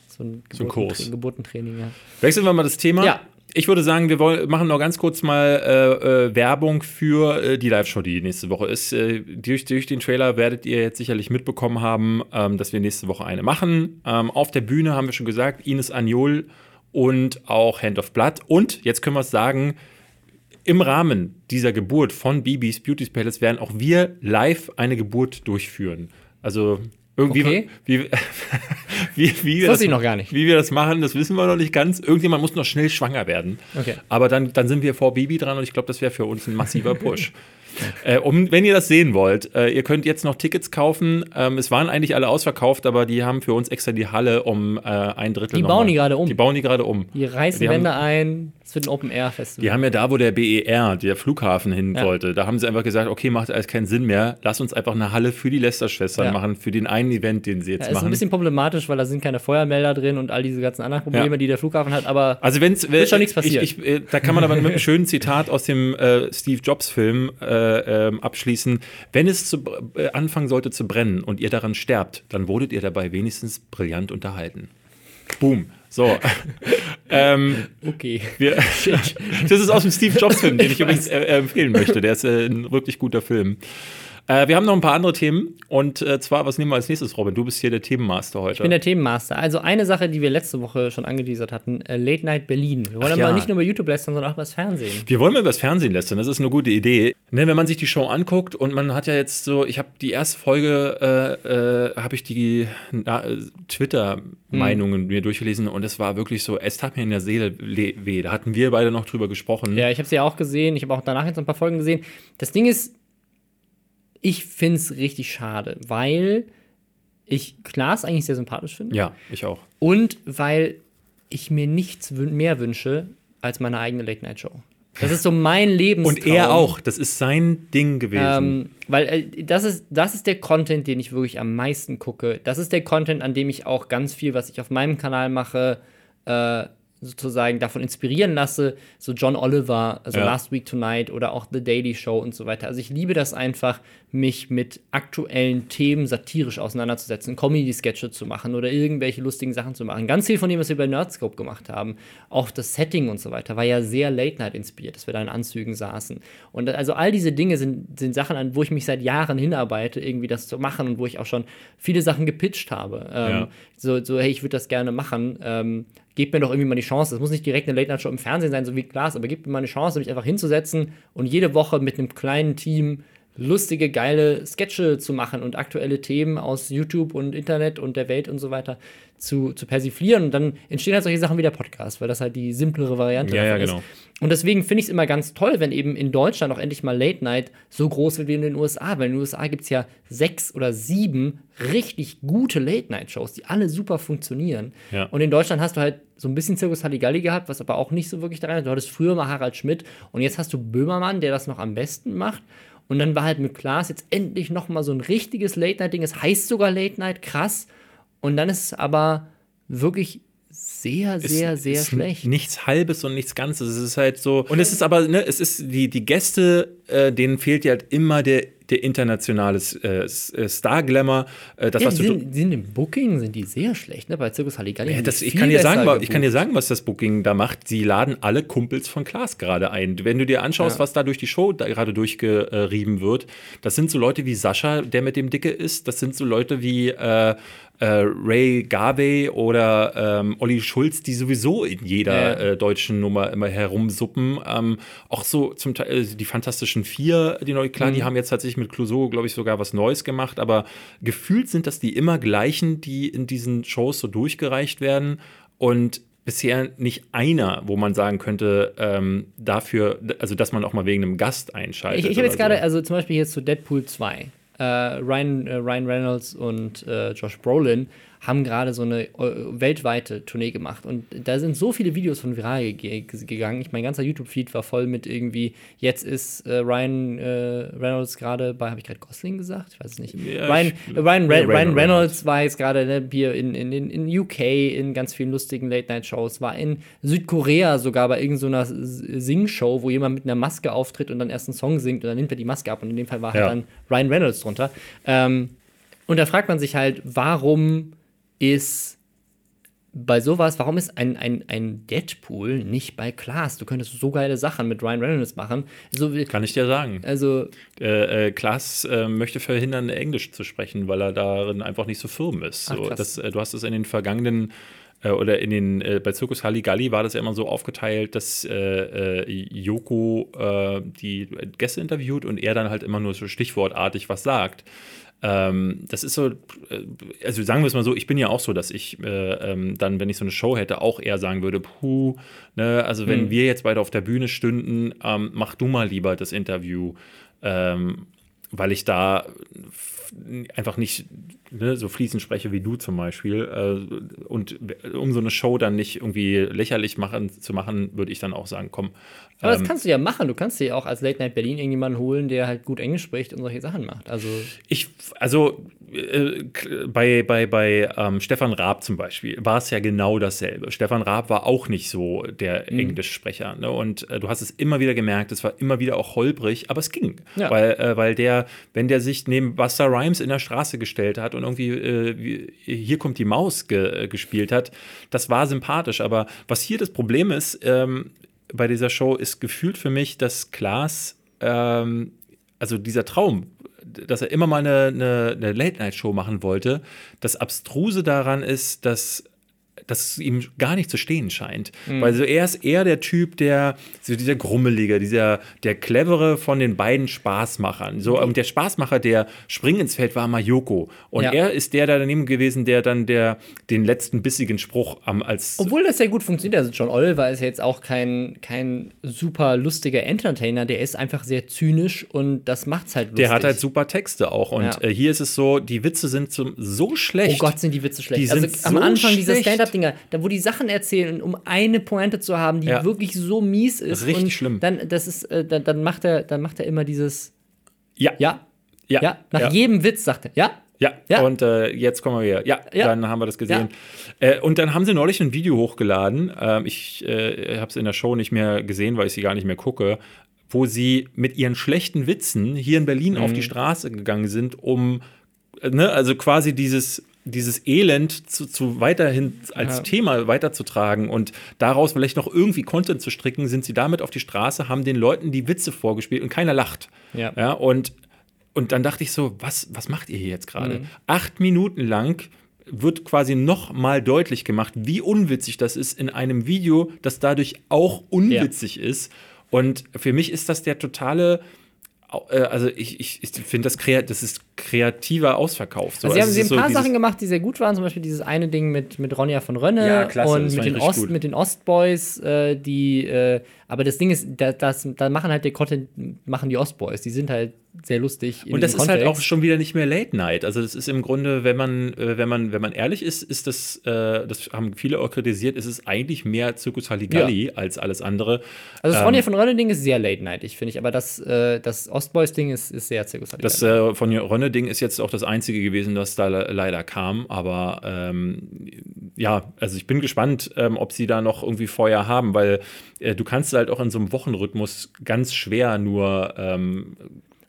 [SPEAKER 2] so ein,
[SPEAKER 1] So ein.
[SPEAKER 2] Geburtentraining. Ja.
[SPEAKER 1] Wechseln wir mal das Thema.
[SPEAKER 2] Ja.
[SPEAKER 1] Ich würde sagen, wir wollen, machen noch ganz kurz mal äh, äh, Werbung für äh, die Live-Show, die nächste Woche ist. Äh, durch, durch den Trailer werdet ihr jetzt sicherlich mitbekommen haben, ähm, dass wir nächste Woche eine machen. Ähm, auf der Bühne haben wir schon gesagt, Ines Agnol und auch Hand of Blood. Und jetzt können wir es sagen, im Rahmen dieser Geburt von Bibis Beauty Palace werden auch wir live eine Geburt durchführen. Also irgendwie,
[SPEAKER 2] Okay.
[SPEAKER 1] wie, wie, wie, wir
[SPEAKER 2] Das ich noch gar nicht.
[SPEAKER 1] wie wir das machen, das wissen wir noch nicht ganz. Irgendjemand muss noch schnell schwanger werden.
[SPEAKER 2] Okay.
[SPEAKER 1] Aber dann, dann sind wir vor Bibi dran und ich glaube, das wäre für uns ein massiver Push. Äh, um, wenn ihr das sehen wollt, äh, ihr könnt jetzt noch Tickets kaufen. Ähm, es waren eigentlich alle ausverkauft, aber die haben für uns extra die Halle um äh, ein Drittel.
[SPEAKER 2] Die bauen die gerade um.
[SPEAKER 1] Die bauen die gerade um.
[SPEAKER 2] Die reißen
[SPEAKER 1] Die haben-
[SPEAKER 2] Wände ein. Es wird ein Open-Air-Festival.
[SPEAKER 1] Die haben ja da, wo der BER, der Flughafen hin
[SPEAKER 2] Ja.
[SPEAKER 1] wollte, da haben sie einfach gesagt, okay, macht alles keinen Sinn mehr. Lass uns einfach eine Halle für die Lester-Schwestern
[SPEAKER 2] Ja.
[SPEAKER 1] machen, für den einen Event, den sie jetzt
[SPEAKER 2] Ja, ist ein
[SPEAKER 1] machen.
[SPEAKER 2] bisschen problematisch, weil da sind keine Feuermelder drin und all diese ganzen anderen Probleme,
[SPEAKER 1] Ja.
[SPEAKER 2] die der Flughafen hat, aber
[SPEAKER 1] Also wenn's
[SPEAKER 2] Wird schon nichts passieren.
[SPEAKER 1] Ich, ich, äh, da kann man aber mit einem schönen Zitat aus dem äh, Steve Jobs Film äh, ähm, abschließen. Wenn es zu, äh, anfangen sollte zu brennen und ihr daran sterbt, dann wurdet ihr dabei wenigstens brillant unterhalten. Boom. So. ähm,
[SPEAKER 2] okay.
[SPEAKER 1] wir, das ist aus dem Steve Jobs Film, den ich übrigens äh, äh, empfehlen möchte. Der ist äh, ein wirklich guter Film. Äh, wir haben noch ein paar andere Themen und äh, zwar, was nehmen wir als nächstes, Robin? Du bist hier der Themenmaster heute.
[SPEAKER 2] Ich bin der Themenmaster. Also eine Sache, die wir letzte Woche schon angeteasert hatten, äh, Late Night Berlin. Wir wollen
[SPEAKER 1] Ach
[SPEAKER 2] aber
[SPEAKER 1] ja.
[SPEAKER 2] nicht nur über YouTube lästern, sondern auch über das Fernsehen.
[SPEAKER 1] Wir wollen mal über das Fernsehen lästern, das ist eine gute Idee. Ne, wenn man sich die Show anguckt und man hat ja jetzt so, ich habe die erste Folge, äh, äh, habe ich die äh, Twitter-Meinungen mir durchgelesen und es war wirklich so, es tat mir in der Seele le- weh. Da hatten wir beide noch drüber gesprochen.
[SPEAKER 2] Ja, ich habe sie ja auch gesehen. Ich habe auch danach jetzt ein paar Folgen gesehen. Das Ding ist, ich finde es richtig schade, weil ich Klaas eigentlich sehr sympathisch finde.
[SPEAKER 1] Ja, ich auch.
[SPEAKER 2] Und weil ich mir nichts wün- mehr wünsche als meine eigene Late-Night-Show. Das ist so mein Lebenstraum.
[SPEAKER 1] Und er auch, das ist sein Ding gewesen.
[SPEAKER 2] Ähm, weil äh, das, ist, das ist der Content, den ich wirklich am meisten gucke. Das ist der Content, an dem ich auch ganz viel, was ich auf meinem Kanal mache, äh, sozusagen davon inspirieren lasse. So John Oliver, also
[SPEAKER 1] Ja.
[SPEAKER 2] Last Week Tonight oder auch The Daily Show und so weiter. Also ich liebe das einfach, mich mit aktuellen Themen satirisch auseinanderzusetzen, Comedy-Sketche zu machen oder irgendwelche lustigen Sachen zu machen. Ganz viel von dem, was wir bei Nerdscope gemacht haben, auch das Setting und so weiter, war ja sehr Late-Night inspiriert, dass wir da in Anzügen saßen. Und also all diese Dinge sind, sind Sachen, an wo ich mich seit Jahren hinarbeite, irgendwie das zu machen und wo ich auch schon viele Sachen gepitcht habe. Ähm,
[SPEAKER 1] Ja.
[SPEAKER 2] so, so, hey, ich würde das gerne machen. Ähm, gebt mir doch irgendwie mal die Chance. Es muss nicht direkt eine Late-Night-Show im Fernsehen sein, so wie Glas, aber gebt mir mal eine Chance, mich einfach hinzusetzen und jede Woche mit einem kleinen Team lustige, geile Sketche zu machen und aktuelle Themen aus YouTube und Internet und der Welt und so weiter zu, zu persiflieren. Und dann entstehen halt solche Sachen wie der Podcast, weil das halt die simplere Variante
[SPEAKER 1] Ja, ja, genau.
[SPEAKER 2] ist. Und deswegen finde ich es immer ganz toll, wenn eben in Deutschland auch endlich mal Late Night so groß wird wie in den USA. Weil in den USA gibt es ja sechs oder sieben richtig gute Late Night Shows, die alle super funktionieren.
[SPEAKER 1] Ja.
[SPEAKER 2] Und in Deutschland hast du halt so ein bisschen Zirkus Halligalli gehabt, was aber auch nicht so wirklich daran ist. Du hattest früher mal Harald Schmidt und jetzt hast du Böhmermann, der das noch am besten macht. Und dann war halt mit Klaas jetzt endlich noch mal so ein richtiges Late Night Ding. Es heißt sogar Late Night, krass. Und dann ist es aber wirklich sehr, sehr, sehr
[SPEAKER 1] ist
[SPEAKER 2] schlecht.
[SPEAKER 1] Nichts Halbes und nichts Ganzes. Es ist halt so. Und es ist aber, ne, es ist die, die Gäste, äh, denen fehlt ja halt immer der, der internationale äh, äh, Star-Glamour. Äh, das,
[SPEAKER 2] Ja,
[SPEAKER 1] was
[SPEAKER 2] die sind, im Booking sind die sehr schlecht, ne? Bei Zirkus Halligalli.
[SPEAKER 1] Ja, das, ich, kann dir sagen, ich kann dir sagen, was das Booking da macht. Sie laden alle Kumpels von Klaas gerade ein. Wenn du dir anschaust,
[SPEAKER 2] Ja.
[SPEAKER 1] was da durch die Show gerade durchgerieben wird, das sind so Leute wie Sascha, der mit dem Dicke ist. Das sind so Leute wie äh, äh, Ray Garvey oder ähm, Olli Schulz, die sowieso in jeder
[SPEAKER 2] Ja.
[SPEAKER 1] äh, deutschen Nummer immer herumsuppen. Ähm, auch so zum Teil äh, die Fantastischen Vier, die neu, klar, die
[SPEAKER 2] Mhm.
[SPEAKER 1] haben jetzt tatsächlich mit Clouseau, glaube ich, sogar was Neues gemacht, aber gefühlt sind das die immer gleichen, die in diesen Shows so durchgereicht werden und bisher nicht einer, wo man sagen könnte, ähm, dafür, also dass man auch mal wegen einem Gast einschaltet.
[SPEAKER 2] Ich, ich habe jetzt
[SPEAKER 1] oder
[SPEAKER 2] gerade,
[SPEAKER 1] so.
[SPEAKER 2] also zum Beispiel hier zu Deadpool 2. Äh, Ryan, äh, Ryan Reynolds und äh, Josh Brolin haben gerade so eine äh, weltweite Tournee gemacht. Und da sind so viele Videos von viral ge gegangen. Ich, mein ganzer YouTube-Feed war voll mit irgendwie, jetzt ist äh, Ryan äh, Reynolds gerade bei, habe ich gerade Gosling gesagt? Ich weiß es nicht.
[SPEAKER 1] Ja,
[SPEAKER 2] Ryan,
[SPEAKER 1] ich-
[SPEAKER 2] äh, Ryan, Re Ryan
[SPEAKER 1] Reynolds.
[SPEAKER 2] Reynolds war jetzt gerade ne, hier in, in, in, in UK in ganz vielen lustigen Late-Night-Shows, war in Südkorea sogar bei irgendeiner so Sing-Show, wo jemand mit einer Maske auftritt und dann erst einen Song singt und dann nimmt er die Maske ab und in dem Fall war
[SPEAKER 1] Ja.
[SPEAKER 2] halt dann Ryan Reynolds drunter. Ähm, und da fragt man sich halt, warum ist bei sowas, warum ist ein, ein, ein Deadpool nicht bei Klaas? Du könntest so geile Sachen mit Ryan Reynolds machen. So,
[SPEAKER 1] Kann ich dir sagen.
[SPEAKER 2] also,
[SPEAKER 1] Äh, äh, Klaas äh, möchte verhindern, Englisch zu sprechen, weil er darin einfach nicht so firm ist.
[SPEAKER 2] Ach,
[SPEAKER 1] So, das, äh, du hast es in den vergangenen äh, oder in den äh, bei Zirkus Halligalli war das ja immer so aufgeteilt, dass äh, äh, Joko äh, die Gäste interviewt und er dann halt immer nur so stichwortartig was sagt. Ähm, das ist so, äh, also sagen wir es mal so, ich bin ja auch so, dass ich äh, ähm, dann, wenn ich so eine Show hätte, auch eher sagen würde, puh, ne, also wenn
[SPEAKER 2] Hm.
[SPEAKER 1] wir jetzt beide auf der Bühne stünden, ähm, mach du mal lieber das Interview. ähm, weil ich da einfach nicht ne, so fließend spreche wie du zum Beispiel. Äh, und um so eine Show dann nicht irgendwie lächerlich machen, zu machen, würde ich dann auch sagen, komm.
[SPEAKER 2] Aber ähm, das kannst du ja machen. Du kannst dir ja auch als Late Night Berlin irgendjemanden holen, der halt gut Englisch spricht und solche Sachen macht. Also
[SPEAKER 1] ich, also äh, bei, bei, bei ähm, Stefan Raab zum Beispiel war es ja genau dasselbe. Stefan Raab war auch nicht so der mhm. Englischsprecher. Ne? Und äh, du hast es immer wieder gemerkt, es war immer wieder auch holprig, aber es ging. Ja. Weil, äh, weil der, wenn der sich neben Buster Rhymes in der Straße gestellt hat und irgendwie äh, hier kommt die Maus ge äh, gespielt hat, das war sympathisch. Aber was hier das Problem ist, ähm, bei dieser Show ist gefühlt für mich, dass Klaas, ähm, also dieser Traum, dass er immer mal eine, eine, eine Late-Night-Show machen wollte. Das Abstruse daran ist, dass dass es ihm gar nicht zu stehen scheint. Mhm. Weil so er ist eher der Typ, der, so dieser Grummelige, dieser, der Clevere von den beiden Spaßmachern. So, und der Spaßmacher, der springt ins Feld, war Mayoko. Und ja. er ist der da daneben gewesen, der dann der, den letzten bissigen Spruch am, als.
[SPEAKER 2] Obwohl das ja gut funktioniert. Also John Oliver ist ja jetzt auch kein, kein super lustiger Entertainer, der ist einfach sehr zynisch und das macht's halt lustig.
[SPEAKER 1] Der hat halt super Texte auch. Und ja. äh, hier ist es so, die Witze sind zum, so schlecht.
[SPEAKER 2] Oh Gott, sind die Witze schlecht.
[SPEAKER 1] Die also am
[SPEAKER 2] so Anfang dieser Stand-up Dinger, da wo die Sachen erzählen, um eine Pointe zu haben, die ja. wirklich so mies ist.
[SPEAKER 1] Richtig schlimm.
[SPEAKER 2] Dann, das ist, äh, dann, dann, macht er, dann macht er immer dieses
[SPEAKER 1] Ja.
[SPEAKER 2] Ja. Ja. ja. Nach ja. jedem Witz sagt er, ja.
[SPEAKER 1] Ja, ja. und äh, jetzt kommen wir wieder. Ja, ja, dann haben wir das gesehen. Ja. Äh, und dann haben sie neulich ein Video hochgeladen. Ähm, ich äh, habe es in der Show nicht mehr gesehen, weil ich sie gar nicht mehr gucke, wo sie mit ihren schlechten Witzen hier in Berlin mhm. auf die Straße gegangen sind, um, äh, ne, also quasi dieses dieses Elend zu, zu weiterhin als ja. Thema weiterzutragen und daraus vielleicht noch irgendwie Content zu stricken, sind sie damit auf die Straße, haben den Leuten die Witze vorgespielt und keiner lacht.
[SPEAKER 2] Ja.
[SPEAKER 1] ja und, und dann dachte ich so, was, was macht ihr hier jetzt gerade? Mhm. Acht Minuten lang wird quasi noch mal deutlich gemacht, wie unwitzig das ist in einem Video, das dadurch auch unwitzig ja. ist. Und für mich ist das der totale also ich, ich, ich finde das, das ist kreativer Ausverkauf.
[SPEAKER 2] So. Also sie haben, sie haben ein paar so Sachen gemacht, die sehr gut waren, zum Beispiel dieses eine Ding mit, mit Ronja von Rönne
[SPEAKER 1] ja, klasse,
[SPEAKER 2] und mit den, Ost, mit den Ostboys, äh, die, äh, aber das Ding ist, da, das, da machen halt der Content, machen die Ostboys, die sind halt sehr lustig.
[SPEAKER 1] Und das ist Kontext. halt auch schon wieder nicht mehr Late Night. Also das ist im Grunde, wenn man, äh, wenn man, wenn man ehrlich ist, ist das, äh, das haben viele auch kritisiert, ist es eigentlich mehr Zirkus Halligalli ja. als alles andere.
[SPEAKER 2] Also das ähm, Ronja von Rönne-Ding ist sehr Late Night, ich finde ich, aber das, äh, das Ostboys-Ding ist, ist sehr Zirkus
[SPEAKER 1] Halligalli. Das äh, von Rönne-Ding ist jetzt auch das einzige gewesen, das da leider kam, aber ähm, ja, also ich bin gespannt, ähm, ob sie da noch irgendwie Feuer haben, weil äh, du kannst halt auch in so einem Wochenrhythmus ganz schwer nur ähm,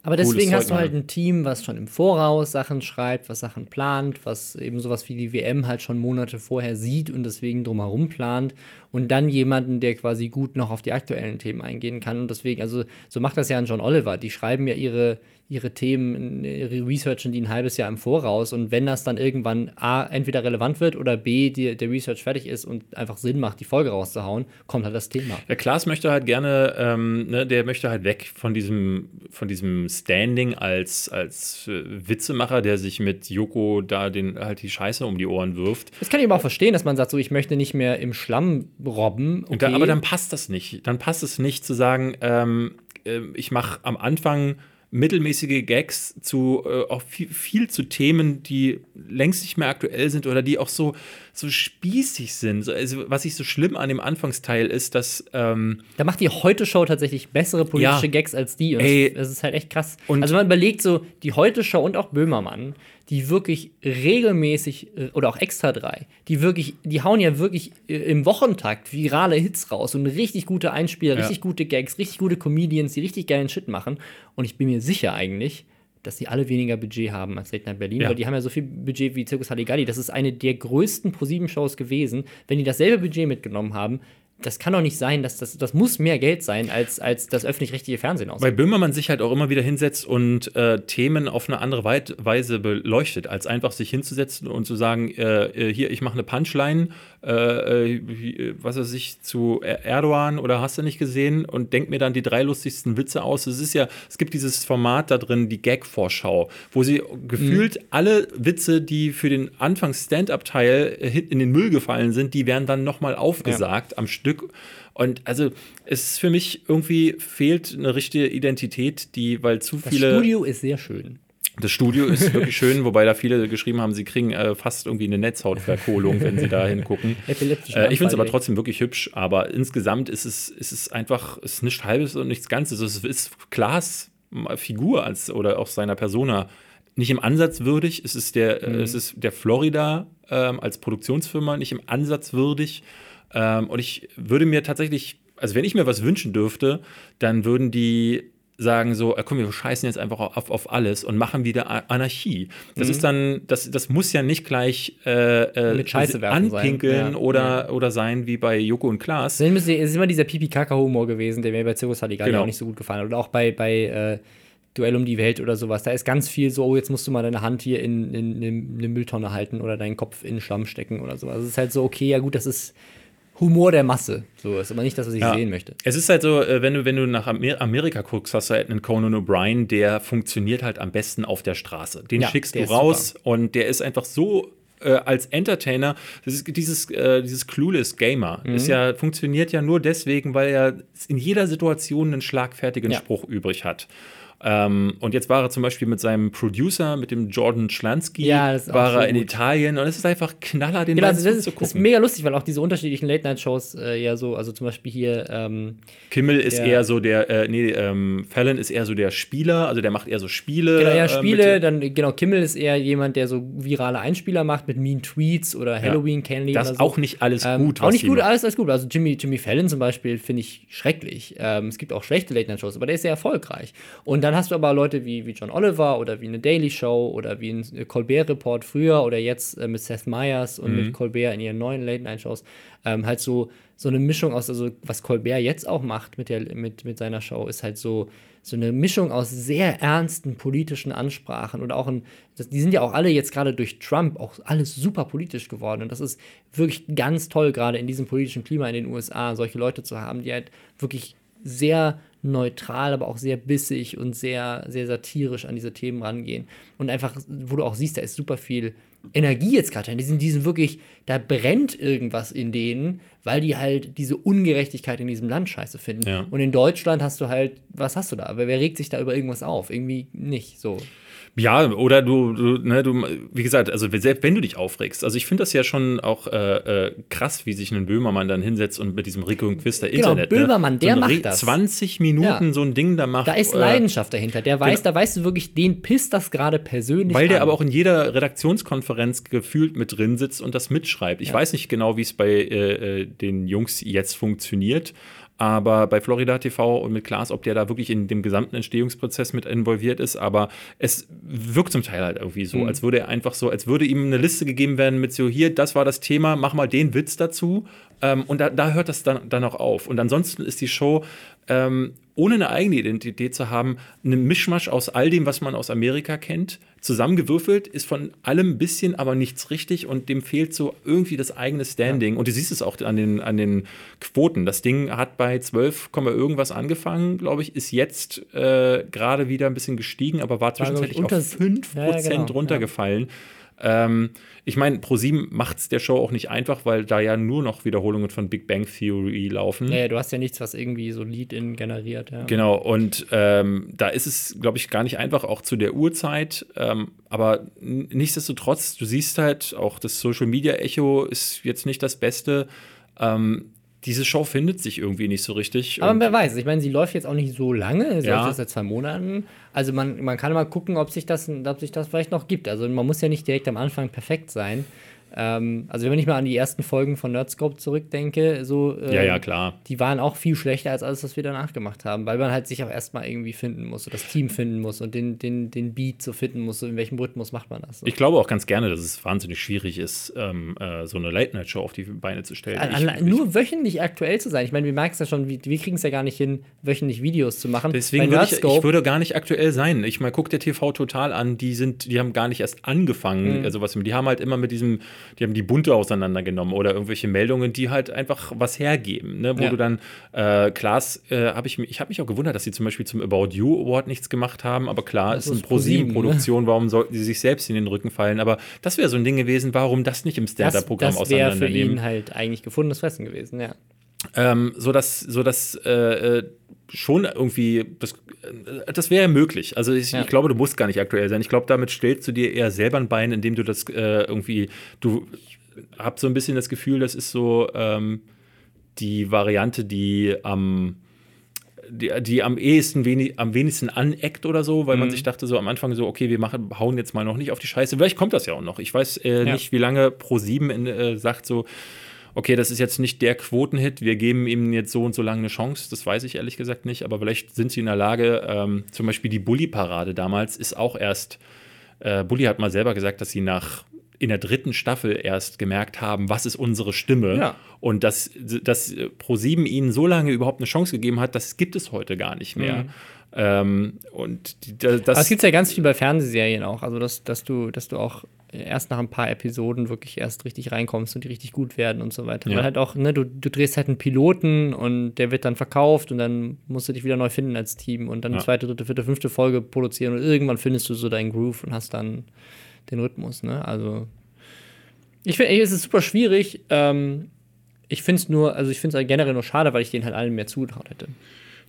[SPEAKER 2] aber deswegen hast du halt ein Team, was schon im Voraus Sachen schreibt, was Sachen plant, was eben sowas wie die WM halt schon Monate vorher sieht und deswegen drumherum plant. Und dann jemanden, der quasi gut noch auf die aktuellen Themen eingehen kann. Und deswegen, also so macht das ja ein John Oliver. Die schreiben ja ihre, ihre Themen, ihre Researchen die ein halbes Jahr im Voraus. Und wenn das dann irgendwann A, entweder relevant wird oder B, die, der Research fertig ist und einfach Sinn macht, die Folge rauszuhauen, kommt halt das Thema.
[SPEAKER 1] Der Klaas möchte halt gerne, ähm, ne, der möchte halt weg von diesem, von diesem Standing als, als äh, Witzemacher, der sich mit Joko da den, halt die Scheiße um die Ohren wirft.
[SPEAKER 2] Das kann ich aber auch verstehen, dass man sagt, so, ich möchte nicht mehr im Schlamm robben.
[SPEAKER 1] Okay. Da, aber dann passt das nicht. Dann passt es nicht zu sagen, ähm, äh, ich mache am Anfang mittelmäßige Gags zu äh, auch viel, viel, zu Themen, die längst nicht mehr aktuell sind oder die auch so, so spießig sind. Also, was ich so schlimm an dem Anfangsteil ist, dass. Ähm,
[SPEAKER 2] da macht die Heute-Show tatsächlich bessere politische ja, Gags als die. Und
[SPEAKER 1] ey,
[SPEAKER 2] das ist halt echt krass. also, man überlegt so, die Heute-Show und auch Böhmermann, die wirklich regelmäßig, äh, oder auch Extra 3, die wirklich, die hauen ja wirklich äh, im Wochentakt virale Hits raus und richtig gute Einspieler, ja. richtig gute Gags, richtig gute Comedians, die richtig geilen Shit machen. Und ich bin mir sicher eigentlich, dass die alle weniger Budget haben als Late Night Berlin, ja. weil die haben ja so viel Budget wie Circus Halligalli. Das ist eine der größten Pro-7-Shows gewesen. Wenn die dasselbe Budget mitgenommen haben, das kann doch nicht sein, dass das, das muss mehr Geld sein, als, als das öffentlich-rechtliche Fernsehen aus.
[SPEAKER 1] Weil Böhmermann sich halt auch immer wieder hinsetzt und äh, Themen auf eine andere Weise beleuchtet, als einfach sich hinzusetzen und zu sagen, äh, äh hier, ich mache eine Punchline äh, äh was weiß ich, zu Erdogan oder hast du nicht gesehen und denke mir dann die drei lustigsten Witze aus. Es ist ja, es gibt dieses Format da drin, die Gag-Vorschau, wo sie gefühlt mhm. alle Witze, die für den Anfangs-Stand-Up-Teil äh, in den Müll gefallen sind, die werden dann nochmal aufgesagt ja. am Stück. Und also es ist für mich irgendwie fehlt eine richtige Identität, die, weil zu
[SPEAKER 2] das
[SPEAKER 1] viele.
[SPEAKER 2] Das Studio ist sehr schön.
[SPEAKER 1] Das Studio ist wirklich schön, wobei da viele geschrieben haben, sie kriegen äh, fast irgendwie eine Netzhautverkohlung, wenn sie da hingucken. äh, ich finde es aber trotzdem wirklich hübsch, aber insgesamt ist es, ist es einfach, ist nichts Halbes und nichts Ganzes. Es ist Klaas Figur als, oder auch seiner Persona nicht im Ansatz würdig. Es ist der, mhm. es ist der Florida ähm, als Produktionsfirma nicht im Ansatz würdig. Ähm, und ich würde mir tatsächlich, also wenn ich mir was wünschen dürfte, dann würden die sagen so, äh, komm, wir scheißen jetzt einfach auf, auf alles und machen wieder Anarchie. Das mhm. ist dann, das, das muss ja nicht gleich äh,
[SPEAKER 2] äh Mit Scheiße
[SPEAKER 1] anpinkeln
[SPEAKER 2] sein.
[SPEAKER 1] Ja. Oder, ja. oder sein wie bei Joko und Klaas.
[SPEAKER 2] Es ist immer dieser Pipi-Kaka-Humor gewesen, der mir bei Circus Halligalli genau. auch nicht so gut gefallen hat. Oder auch bei, bei äh, Duell um die Welt oder sowas. Da ist ganz viel so, oh, jetzt musst du mal deine Hand hier in, in, in eine Mülltonne halten oder deinen Kopf in den Schlamm stecken oder sowas. Also es ist halt so, okay, ja gut, das ist Humor der Masse. So ist aber nicht das, was ich ja. sehen möchte.
[SPEAKER 1] Es ist halt so, äh, wenn du, wenn du nach Amerika guckst, hast du halt einen Conan O'Brien, der funktioniert halt am besten auf der Straße. Den ja, schickst du raus super. und der ist einfach so äh, als Entertainer, dieses, äh, dieses Clueless Gamer, mhm. ist ja, funktioniert ja nur deswegen, weil er in jeder Situation einen schlagfertigen ja. Spruch übrig hat. Ähm, und jetzt war er zum Beispiel mit seinem Producer, mit dem Jordan Schlansky,
[SPEAKER 2] ja,
[SPEAKER 1] war er in gut. Italien und es ist einfach Knaller, den genau,
[SPEAKER 2] also das, zu gucken. Das ist mega lustig, weil auch diese unterschiedlichen Late-Night-Shows äh, ja so, also zum Beispiel hier ähm,
[SPEAKER 1] Kimmel ist eher so der, äh, nee, ähm, Fallon ist eher so der Spieler, also der macht eher so Spiele.
[SPEAKER 2] Genau, ja, äh, Spiele, äh, dann, genau, Kimmel ist eher jemand, der so virale Einspieler macht mit Mean Tweets oder Halloween Candy.
[SPEAKER 1] Das ist so. auch nicht alles
[SPEAKER 2] ähm,
[SPEAKER 1] gut.
[SPEAKER 2] auch nicht gut, alles, alles gut. Also Jimmy, Jimmy Fallon zum Beispiel finde ich schrecklich. Ähm, es gibt auch schlechte Late-Night-Shows, aber der ist sehr erfolgreich. Und dann hast du aber Leute wie, wie John Oliver oder wie eine Daily Show oder wie ein Colbert Report früher oder jetzt äh, mit Seth Meyers und mhm. mit Colbert in ihren neuen Late Night Shows ähm, halt so so eine Mischung aus also was Colbert jetzt auch macht mit der mit mit seiner Show ist halt so so eine Mischung aus sehr ernsten politischen Ansprachen und auch ein, das, die sind ja auch alle jetzt gerade durch Trump auch alles super politisch geworden und das ist wirklich ganz toll gerade in diesem politischen Klima in den USA solche Leute zu haben, die halt wirklich sehr neutral, aber auch sehr bissig und sehr, sehr satirisch an diese Themen rangehen. Und einfach, wo du auch siehst, da ist super viel Energie jetzt gerade drin. Die sind, die sind wirklich, da brennt irgendwas in denen, weil die halt diese Ungerechtigkeit in diesem Land scheiße finden. Ja. Und in Deutschland hast du halt, was hast du da? Wer regt sich da über irgendwas auf? Irgendwie nicht so.
[SPEAKER 1] Ja, oder du, du, ne, du, wie gesagt, also selbst wenn du dich aufregst, also ich finde das ja schon auch äh, äh, krass, wie sich ein Böhmermann dann hinsetzt und mit diesem Rico und Quister
[SPEAKER 2] genau,
[SPEAKER 1] Internet.
[SPEAKER 2] Genau, Böhmermann,
[SPEAKER 1] ne,
[SPEAKER 2] der so macht das.
[SPEAKER 1] 20 Minuten ja. so ein Ding da macht.
[SPEAKER 2] Da ist Leidenschaft äh, dahinter. Der weiß, genau. da weißt du wirklich, den pisst das gerade persönlich.
[SPEAKER 1] Weil der
[SPEAKER 2] an.
[SPEAKER 1] aber auch in jeder Redaktionskonferenz gefühlt mit drin sitzt und das mitschreibt. Ich ja. weiß nicht genau, wie es bei äh, äh den Jungs jetzt funktioniert. Aber bei Florida TV und mit Klaas, ob der da wirklich in dem gesamten Entstehungsprozess mit involviert ist, aber es wirkt zum Teil halt irgendwie so, mhm. als würde er einfach so, als würde ihm eine Liste gegeben werden mit so, hier, das war das Thema, mach mal den Witz dazu. Ähm, und da, da, hört das dann, dann auch auf. Und ansonsten ist die Show ähm, ohne eine eigene Identität zu haben, ein Mischmasch aus all dem, was man aus Amerika kennt, zusammengewürfelt, ist von allem ein bisschen, aber nichts richtig und dem fehlt so irgendwie das eigene Standing. Ja. Und du siehst es auch an den, an den Quoten. Das Ding hat bei 12, irgendwas angefangen, glaube ich, ist jetzt äh, gerade wieder ein bisschen gestiegen, aber war zwischenzeitlich war, auf 5% ja, genau, runtergefallen. Ja. Ähm, ich meine, ProSieben macht es der Show auch nicht einfach, weil da ja nur noch Wiederholungen von Big Bang Theory laufen.
[SPEAKER 2] Naja, du hast ja nichts, was irgendwie so Lead-In generiert. Ja.
[SPEAKER 1] Genau, und ähm, da ist es, glaube ich, gar nicht einfach, auch zu der Uhrzeit. Ähm, aber nichtsdestotrotz, du siehst halt, auch das Social-Media-Echo ist jetzt nicht das Beste. Ähm, diese Show findet sich irgendwie nicht so richtig.
[SPEAKER 2] Aber wer weiß, ich meine, sie läuft jetzt auch nicht so lange, sie ja. läuft jetzt seit zwei Monaten. Also man, man kann mal gucken, ob sich, das, ob sich das vielleicht noch gibt. Also man muss ja nicht direkt am Anfang perfekt sein. Ähm, also wenn ich mal an die ersten Folgen von Nerdscope zurückdenke, so
[SPEAKER 1] ähm, ja, ja, klar.
[SPEAKER 2] die waren auch viel schlechter als alles, was wir danach gemacht haben, weil man halt sich auch erstmal irgendwie finden muss, so das Team finden muss und den, den, den Beat so finden muss, so in welchem Rhythmus macht man das. So.
[SPEAKER 1] Ich glaube auch ganz gerne, dass es wahnsinnig schwierig ist, ähm, äh, so eine Late-Night-Show auf die Beine zu stellen.
[SPEAKER 2] An, ich, nur ich, wöchentlich aktuell zu sein. Ich meine, wir merken es ja schon, wir, wir kriegen es ja gar nicht hin, wöchentlich Videos zu machen.
[SPEAKER 1] Deswegen würde ich, ich würde gar nicht aktuell sein. Ich mal guck der TV total an, die sind, die haben gar nicht erst angefangen, mhm. also was, die haben halt immer mit diesem die haben die Bunte auseinandergenommen oder irgendwelche Meldungen, die halt einfach was hergeben, ne? wo
[SPEAKER 2] Ja.
[SPEAKER 1] du dann, äh, Klaas, äh, habe ich, ich habe mich auch gewundert, dass sie zum Beispiel zum About You Award nichts gemacht haben, aber klar,
[SPEAKER 2] Das
[SPEAKER 1] ist eine
[SPEAKER 2] ist ProSieben, ne?
[SPEAKER 1] ProSieben-Produktion, warum sollten sie sich selbst in den Rücken fallen? Aber das wäre so ein Ding gewesen, warum das nicht im
[SPEAKER 2] Das,
[SPEAKER 1] Stand-Up-Programm
[SPEAKER 2] das wäre für
[SPEAKER 1] auseinandernehmen.
[SPEAKER 2] ihn halt eigentlich gefundenes Fressen gewesen, ja.
[SPEAKER 1] Ähm, so dass, so dass äh, äh, schon irgendwie, das, das wäre möglich. Also ich,
[SPEAKER 2] Ja.
[SPEAKER 1] ich glaube, du musst gar nicht aktuell sein. Ich glaube, damit stellst du dir eher selber ein Bein, indem du das äh, irgendwie, du hab so ein bisschen das Gefühl, das ist so ähm, die Variante, die am die, die am ehesten wenig, am wenigsten aneckt oder so, weil man sich dachte so am Anfang so, okay, wir machen, hauen jetzt mal noch nicht auf die Scheiße. Vielleicht kommt das ja auch noch. Ich weiß äh,
[SPEAKER 2] Ja.
[SPEAKER 1] nicht, wie lange Pro7 in, äh, sagt so, okay, das ist jetzt nicht der Quotenhit, wir geben ihm jetzt so und so lange eine Chance, das weiß ich ehrlich gesagt nicht, aber vielleicht sind sie in der Lage, ähm, zum Beispiel die Bully-Parade damals ist auch erst, äh, Bully hat mal selber gesagt, dass sie nach in der dritten Staffel erst gemerkt haben, was ist unsere Stimme
[SPEAKER 2] Ja.
[SPEAKER 1] und dass, dass Pro7 ihnen so lange überhaupt eine Chance gegeben hat, das gibt es heute gar nicht mehr.
[SPEAKER 2] Mhm.
[SPEAKER 1] Ähm, und die, da- das
[SPEAKER 2] Aber es gibt ja ganz viel bei Fernsehserien auch. Also, dass, dass, du, dass du auch erst nach ein paar Episoden wirklich erst richtig reinkommst und die richtig gut werden und so weiter.
[SPEAKER 1] Ja.
[SPEAKER 2] Weil halt auch, ne, du, du drehst halt einen Piloten und der wird dann verkauft und dann musst du dich wieder neu finden als Team und dann
[SPEAKER 1] Ja.
[SPEAKER 2] eine zweite, dritte, vierte, fünfte Folge produzieren und irgendwann findest du so deinen Groove und hast dann den Rhythmus, ne? Also. Ich finde, es ist super schwierig. Ähm, ich finde es nur, also ich finde es generell nur schade, weil ich denen halt allen mehr zugetraut hätte.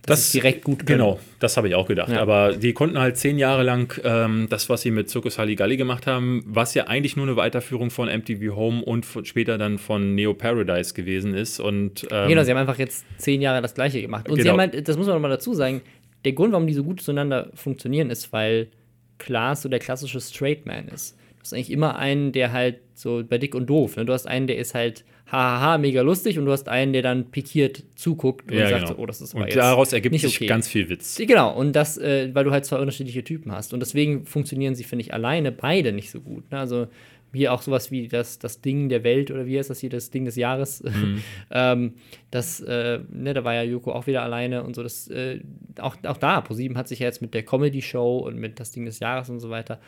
[SPEAKER 2] Dass es direkt gut können.
[SPEAKER 1] Genau, das habe ich auch gedacht.
[SPEAKER 2] Ja.
[SPEAKER 1] Aber die konnten halt zehn Jahre lang ähm, das, was sie mit Circus Halligalli gemacht haben, was ja eigentlich nur eine Weiterführung von MTV Home und von, später dann von Neo Paradise gewesen ist. Und ähm,
[SPEAKER 2] Genau, sie haben einfach jetzt zehn Jahre das Gleiche gemacht. Und sie
[SPEAKER 1] Genau.
[SPEAKER 2] haben halt, das muss man noch mal dazu sagen, der Grund, warum die so gut zueinander funktionieren, ist, weil Klaas so der klassische Straight Man ist. Du hast eigentlich immer einen, der halt so bei dick und doof, ne? Du hast einen, der ist halt hahaha, mega lustig und du hast einen, der dann pikiert zuguckt und
[SPEAKER 1] ja,
[SPEAKER 2] sagt
[SPEAKER 1] genau.
[SPEAKER 2] so, oh, das ist aber
[SPEAKER 1] und
[SPEAKER 2] jetzt
[SPEAKER 1] daraus ergibt
[SPEAKER 2] nicht
[SPEAKER 1] sich
[SPEAKER 2] okay.
[SPEAKER 1] ganz viel Witz.
[SPEAKER 2] Genau, und das, äh, weil du halt zwei unterschiedliche Typen hast. Und deswegen funktionieren sie, finde ich, alleine beide nicht so gut. Ne? Also hier auch sowas wie das, das Ding der Welt oder wie heißt das hier, das Ding des Jahres. ähm, das, äh, ne, da war ja Joko auch wieder alleine und so. Das, äh, auch, auch da, ProSieben hat sich ja jetzt mit der Comedy-Show und mit das Ding des Jahres und so weiter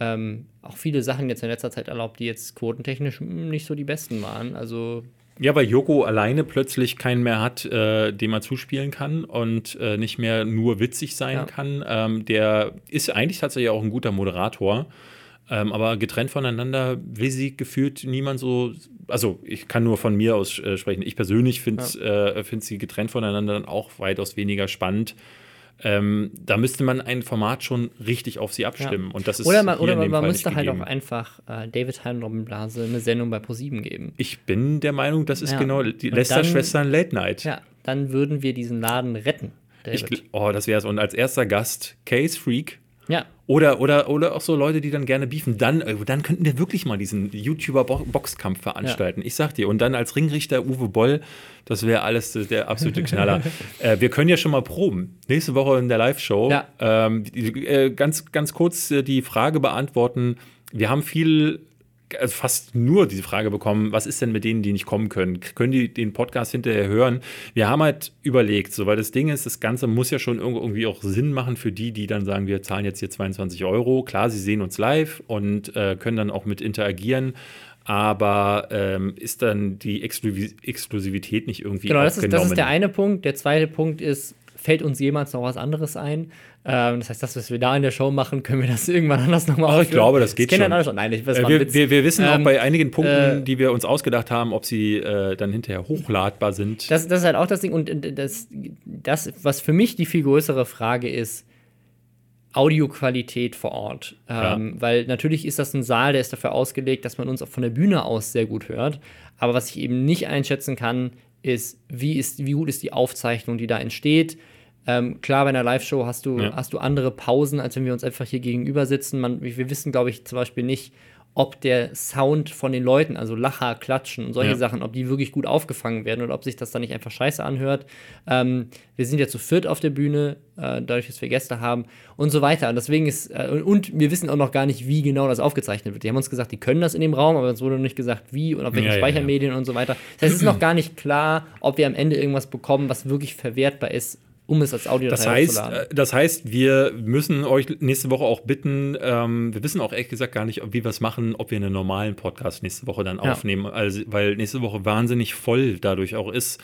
[SPEAKER 2] ähm, auch viele Sachen jetzt in letzter Zeit erlaubt, die jetzt quotentechnisch nicht so die besten waren. Also
[SPEAKER 1] Ja, weil Joko alleine plötzlich keinen mehr hat, äh, dem er zuspielen kann und äh, nicht mehr nur witzig sein
[SPEAKER 2] Ja.
[SPEAKER 1] kann. Ähm, der ist eigentlich tatsächlich auch ein guter Moderator. Ähm, aber getrennt voneinander will sie gefühlt niemand so. Also, ich kann nur von mir aus äh, sprechen. Ich persönlich finde äh, find sie getrennt voneinander dann auch weitaus weniger spannend. Ähm, da müsste man ein Format schon richtig auf sie abstimmen. Und das ist
[SPEAKER 2] oder man, oder man, man müsste halt auch einfach äh, David Hein Robin Blase eine Sendung bei ProSieben geben.
[SPEAKER 1] Ich bin der Meinung, das ist
[SPEAKER 2] Ja.
[SPEAKER 1] genau die Lester-Schwestern Late Night.
[SPEAKER 2] Ja, dann würden wir diesen Laden retten.
[SPEAKER 1] Ich, oh, das wäre es. Und als erster Gast Case Freak.
[SPEAKER 2] ja,
[SPEAKER 1] Oder, oder, oder auch so Leute, die dann gerne beefen. Dann, äh, dann könnten wir wirklich mal diesen YouTuber-Boxkampf veranstalten. Ich sag dir. Und dann als Ringrichter Uwe Boll, das wäre alles äh, der absolute Knaller. äh, wir können ja schon mal proben. Nächste Woche in der Live-Show.
[SPEAKER 2] Ja.
[SPEAKER 1] Ähm, äh, ganz, ganz kurz äh, die Frage beantworten. Wir haben viel. Also fast nur diese Frage bekommen, was ist denn mit denen, die nicht kommen können? Können die den Podcast hinterher hören? Wir haben halt überlegt, so, weil das Ding ist, das Ganze muss ja schon irgendwie auch Sinn machen für die, die dann sagen, wir zahlen jetzt hier 22 Euro. Klar, sie sehen uns live und äh, können dann auch mit interagieren. Aber ähm, ist dann die Exklusi- Exklusivität nicht irgendwie
[SPEAKER 2] genau, das ist, das ist der eine Punkt. Der zweite Punkt ist, fällt uns jemals noch was anderes ein? Ähm, das heißt, das, was wir da in der Show machen, können wir das irgendwann anders nochmal
[SPEAKER 1] Aber ich glaube, das geht
[SPEAKER 2] kennen
[SPEAKER 1] schon.
[SPEAKER 2] Nein, ich, das
[SPEAKER 1] Äh, wir, wir, wir wissen auch
[SPEAKER 2] Ähm,
[SPEAKER 1] bei einigen Punkten,
[SPEAKER 2] äh,
[SPEAKER 1] die wir uns ausgedacht haben, ob sie äh, dann hinterher hochladbar sind.
[SPEAKER 2] Das, das ist halt auch das Ding. Und äh, das, das, was für mich die viel größere Frage ist, Audioqualität vor Ort. Ähm, Weil natürlich ist das ein Saal, der ist dafür ausgelegt, dass man uns auch von der Bühne aus sehr gut hört. Aber was ich eben nicht einschätzen kann, ist, wie, ist, wie gut ist die Aufzeichnung, die da entsteht. Ähm, klar, bei einer Live-Show hast du,
[SPEAKER 1] Ja.
[SPEAKER 2] hast du andere Pausen, als wenn wir uns einfach hier gegenüber sitzen. Man, wir wissen, glaube ich, zum Beispiel nicht, ob der Sound von den Leuten, also Lacher, Klatschen und solche
[SPEAKER 1] Ja.
[SPEAKER 2] Sachen, ob die wirklich gut aufgefangen werden oder ob sich das dann nicht einfach scheiße anhört. Ähm, wir sind ja zu viert auf der Bühne, äh, dadurch, dass wir Gäste haben und so weiter. Und deswegen ist, äh, und wir wissen auch noch gar nicht, wie genau das aufgezeichnet wird. Die haben uns gesagt, die können das in dem Raum, aber uns wurde noch nicht gesagt, wie und auf welchen
[SPEAKER 1] Ja, ja, ja.
[SPEAKER 2] Speichermedien und so weiter. Das heißt, es ist noch gar nicht klar, ob wir am Ende irgendwas bekommen, was wirklich verwertbar ist um es als Audio
[SPEAKER 1] das heißt, äh, das heißt, wir müssen euch nächste Woche auch bitten, ähm, wir wissen auch ehrlich gesagt gar nicht, wie wir es machen, ob wir einen normalen Podcast nächste Woche dann ja. aufnehmen, also, weil nächste Woche wahnsinnig voll dadurch auch ist.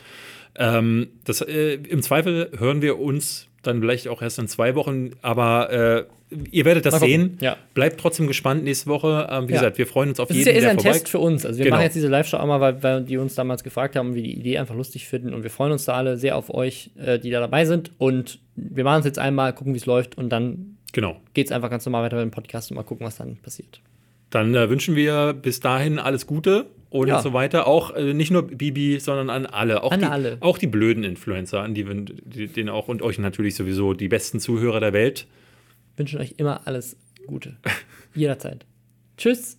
[SPEAKER 1] Ähm, das, äh, Im Zweifel hören wir uns dann vielleicht auch erst in zwei Wochen, aber äh, ihr werdet das sehen.
[SPEAKER 2] Ja.
[SPEAKER 1] Bleibt trotzdem gespannt nächste Woche. Ähm, wie ja. gesagt, wir freuen uns auf
[SPEAKER 2] das
[SPEAKER 1] jeden,
[SPEAKER 2] ist ja, ist ein Test für uns. Also wir genau. machen jetzt diese Live-Show auch mal, weil, weil, die uns damals gefragt haben, wie die Idee einfach lustig finden und wir freuen uns da alle sehr auf euch, äh, die da dabei sind und wir machen es jetzt einmal, gucken, wie es läuft und dann
[SPEAKER 1] genau.
[SPEAKER 2] geht es einfach ganz normal weiter mit dem Podcast und mal gucken, was dann passiert.
[SPEAKER 1] Dann äh, wünschen wir bis dahin alles Gute und ja. so weiter. Auch äh, nicht nur Bibi, sondern an alle. Auch
[SPEAKER 2] an
[SPEAKER 1] die,
[SPEAKER 2] alle.
[SPEAKER 1] Auch die blöden Influencer, an die, die denen auch und euch natürlich sowieso die besten Zuhörer der Welt.
[SPEAKER 2] Wünschen euch immer alles Gute. Jederzeit. Tschüss.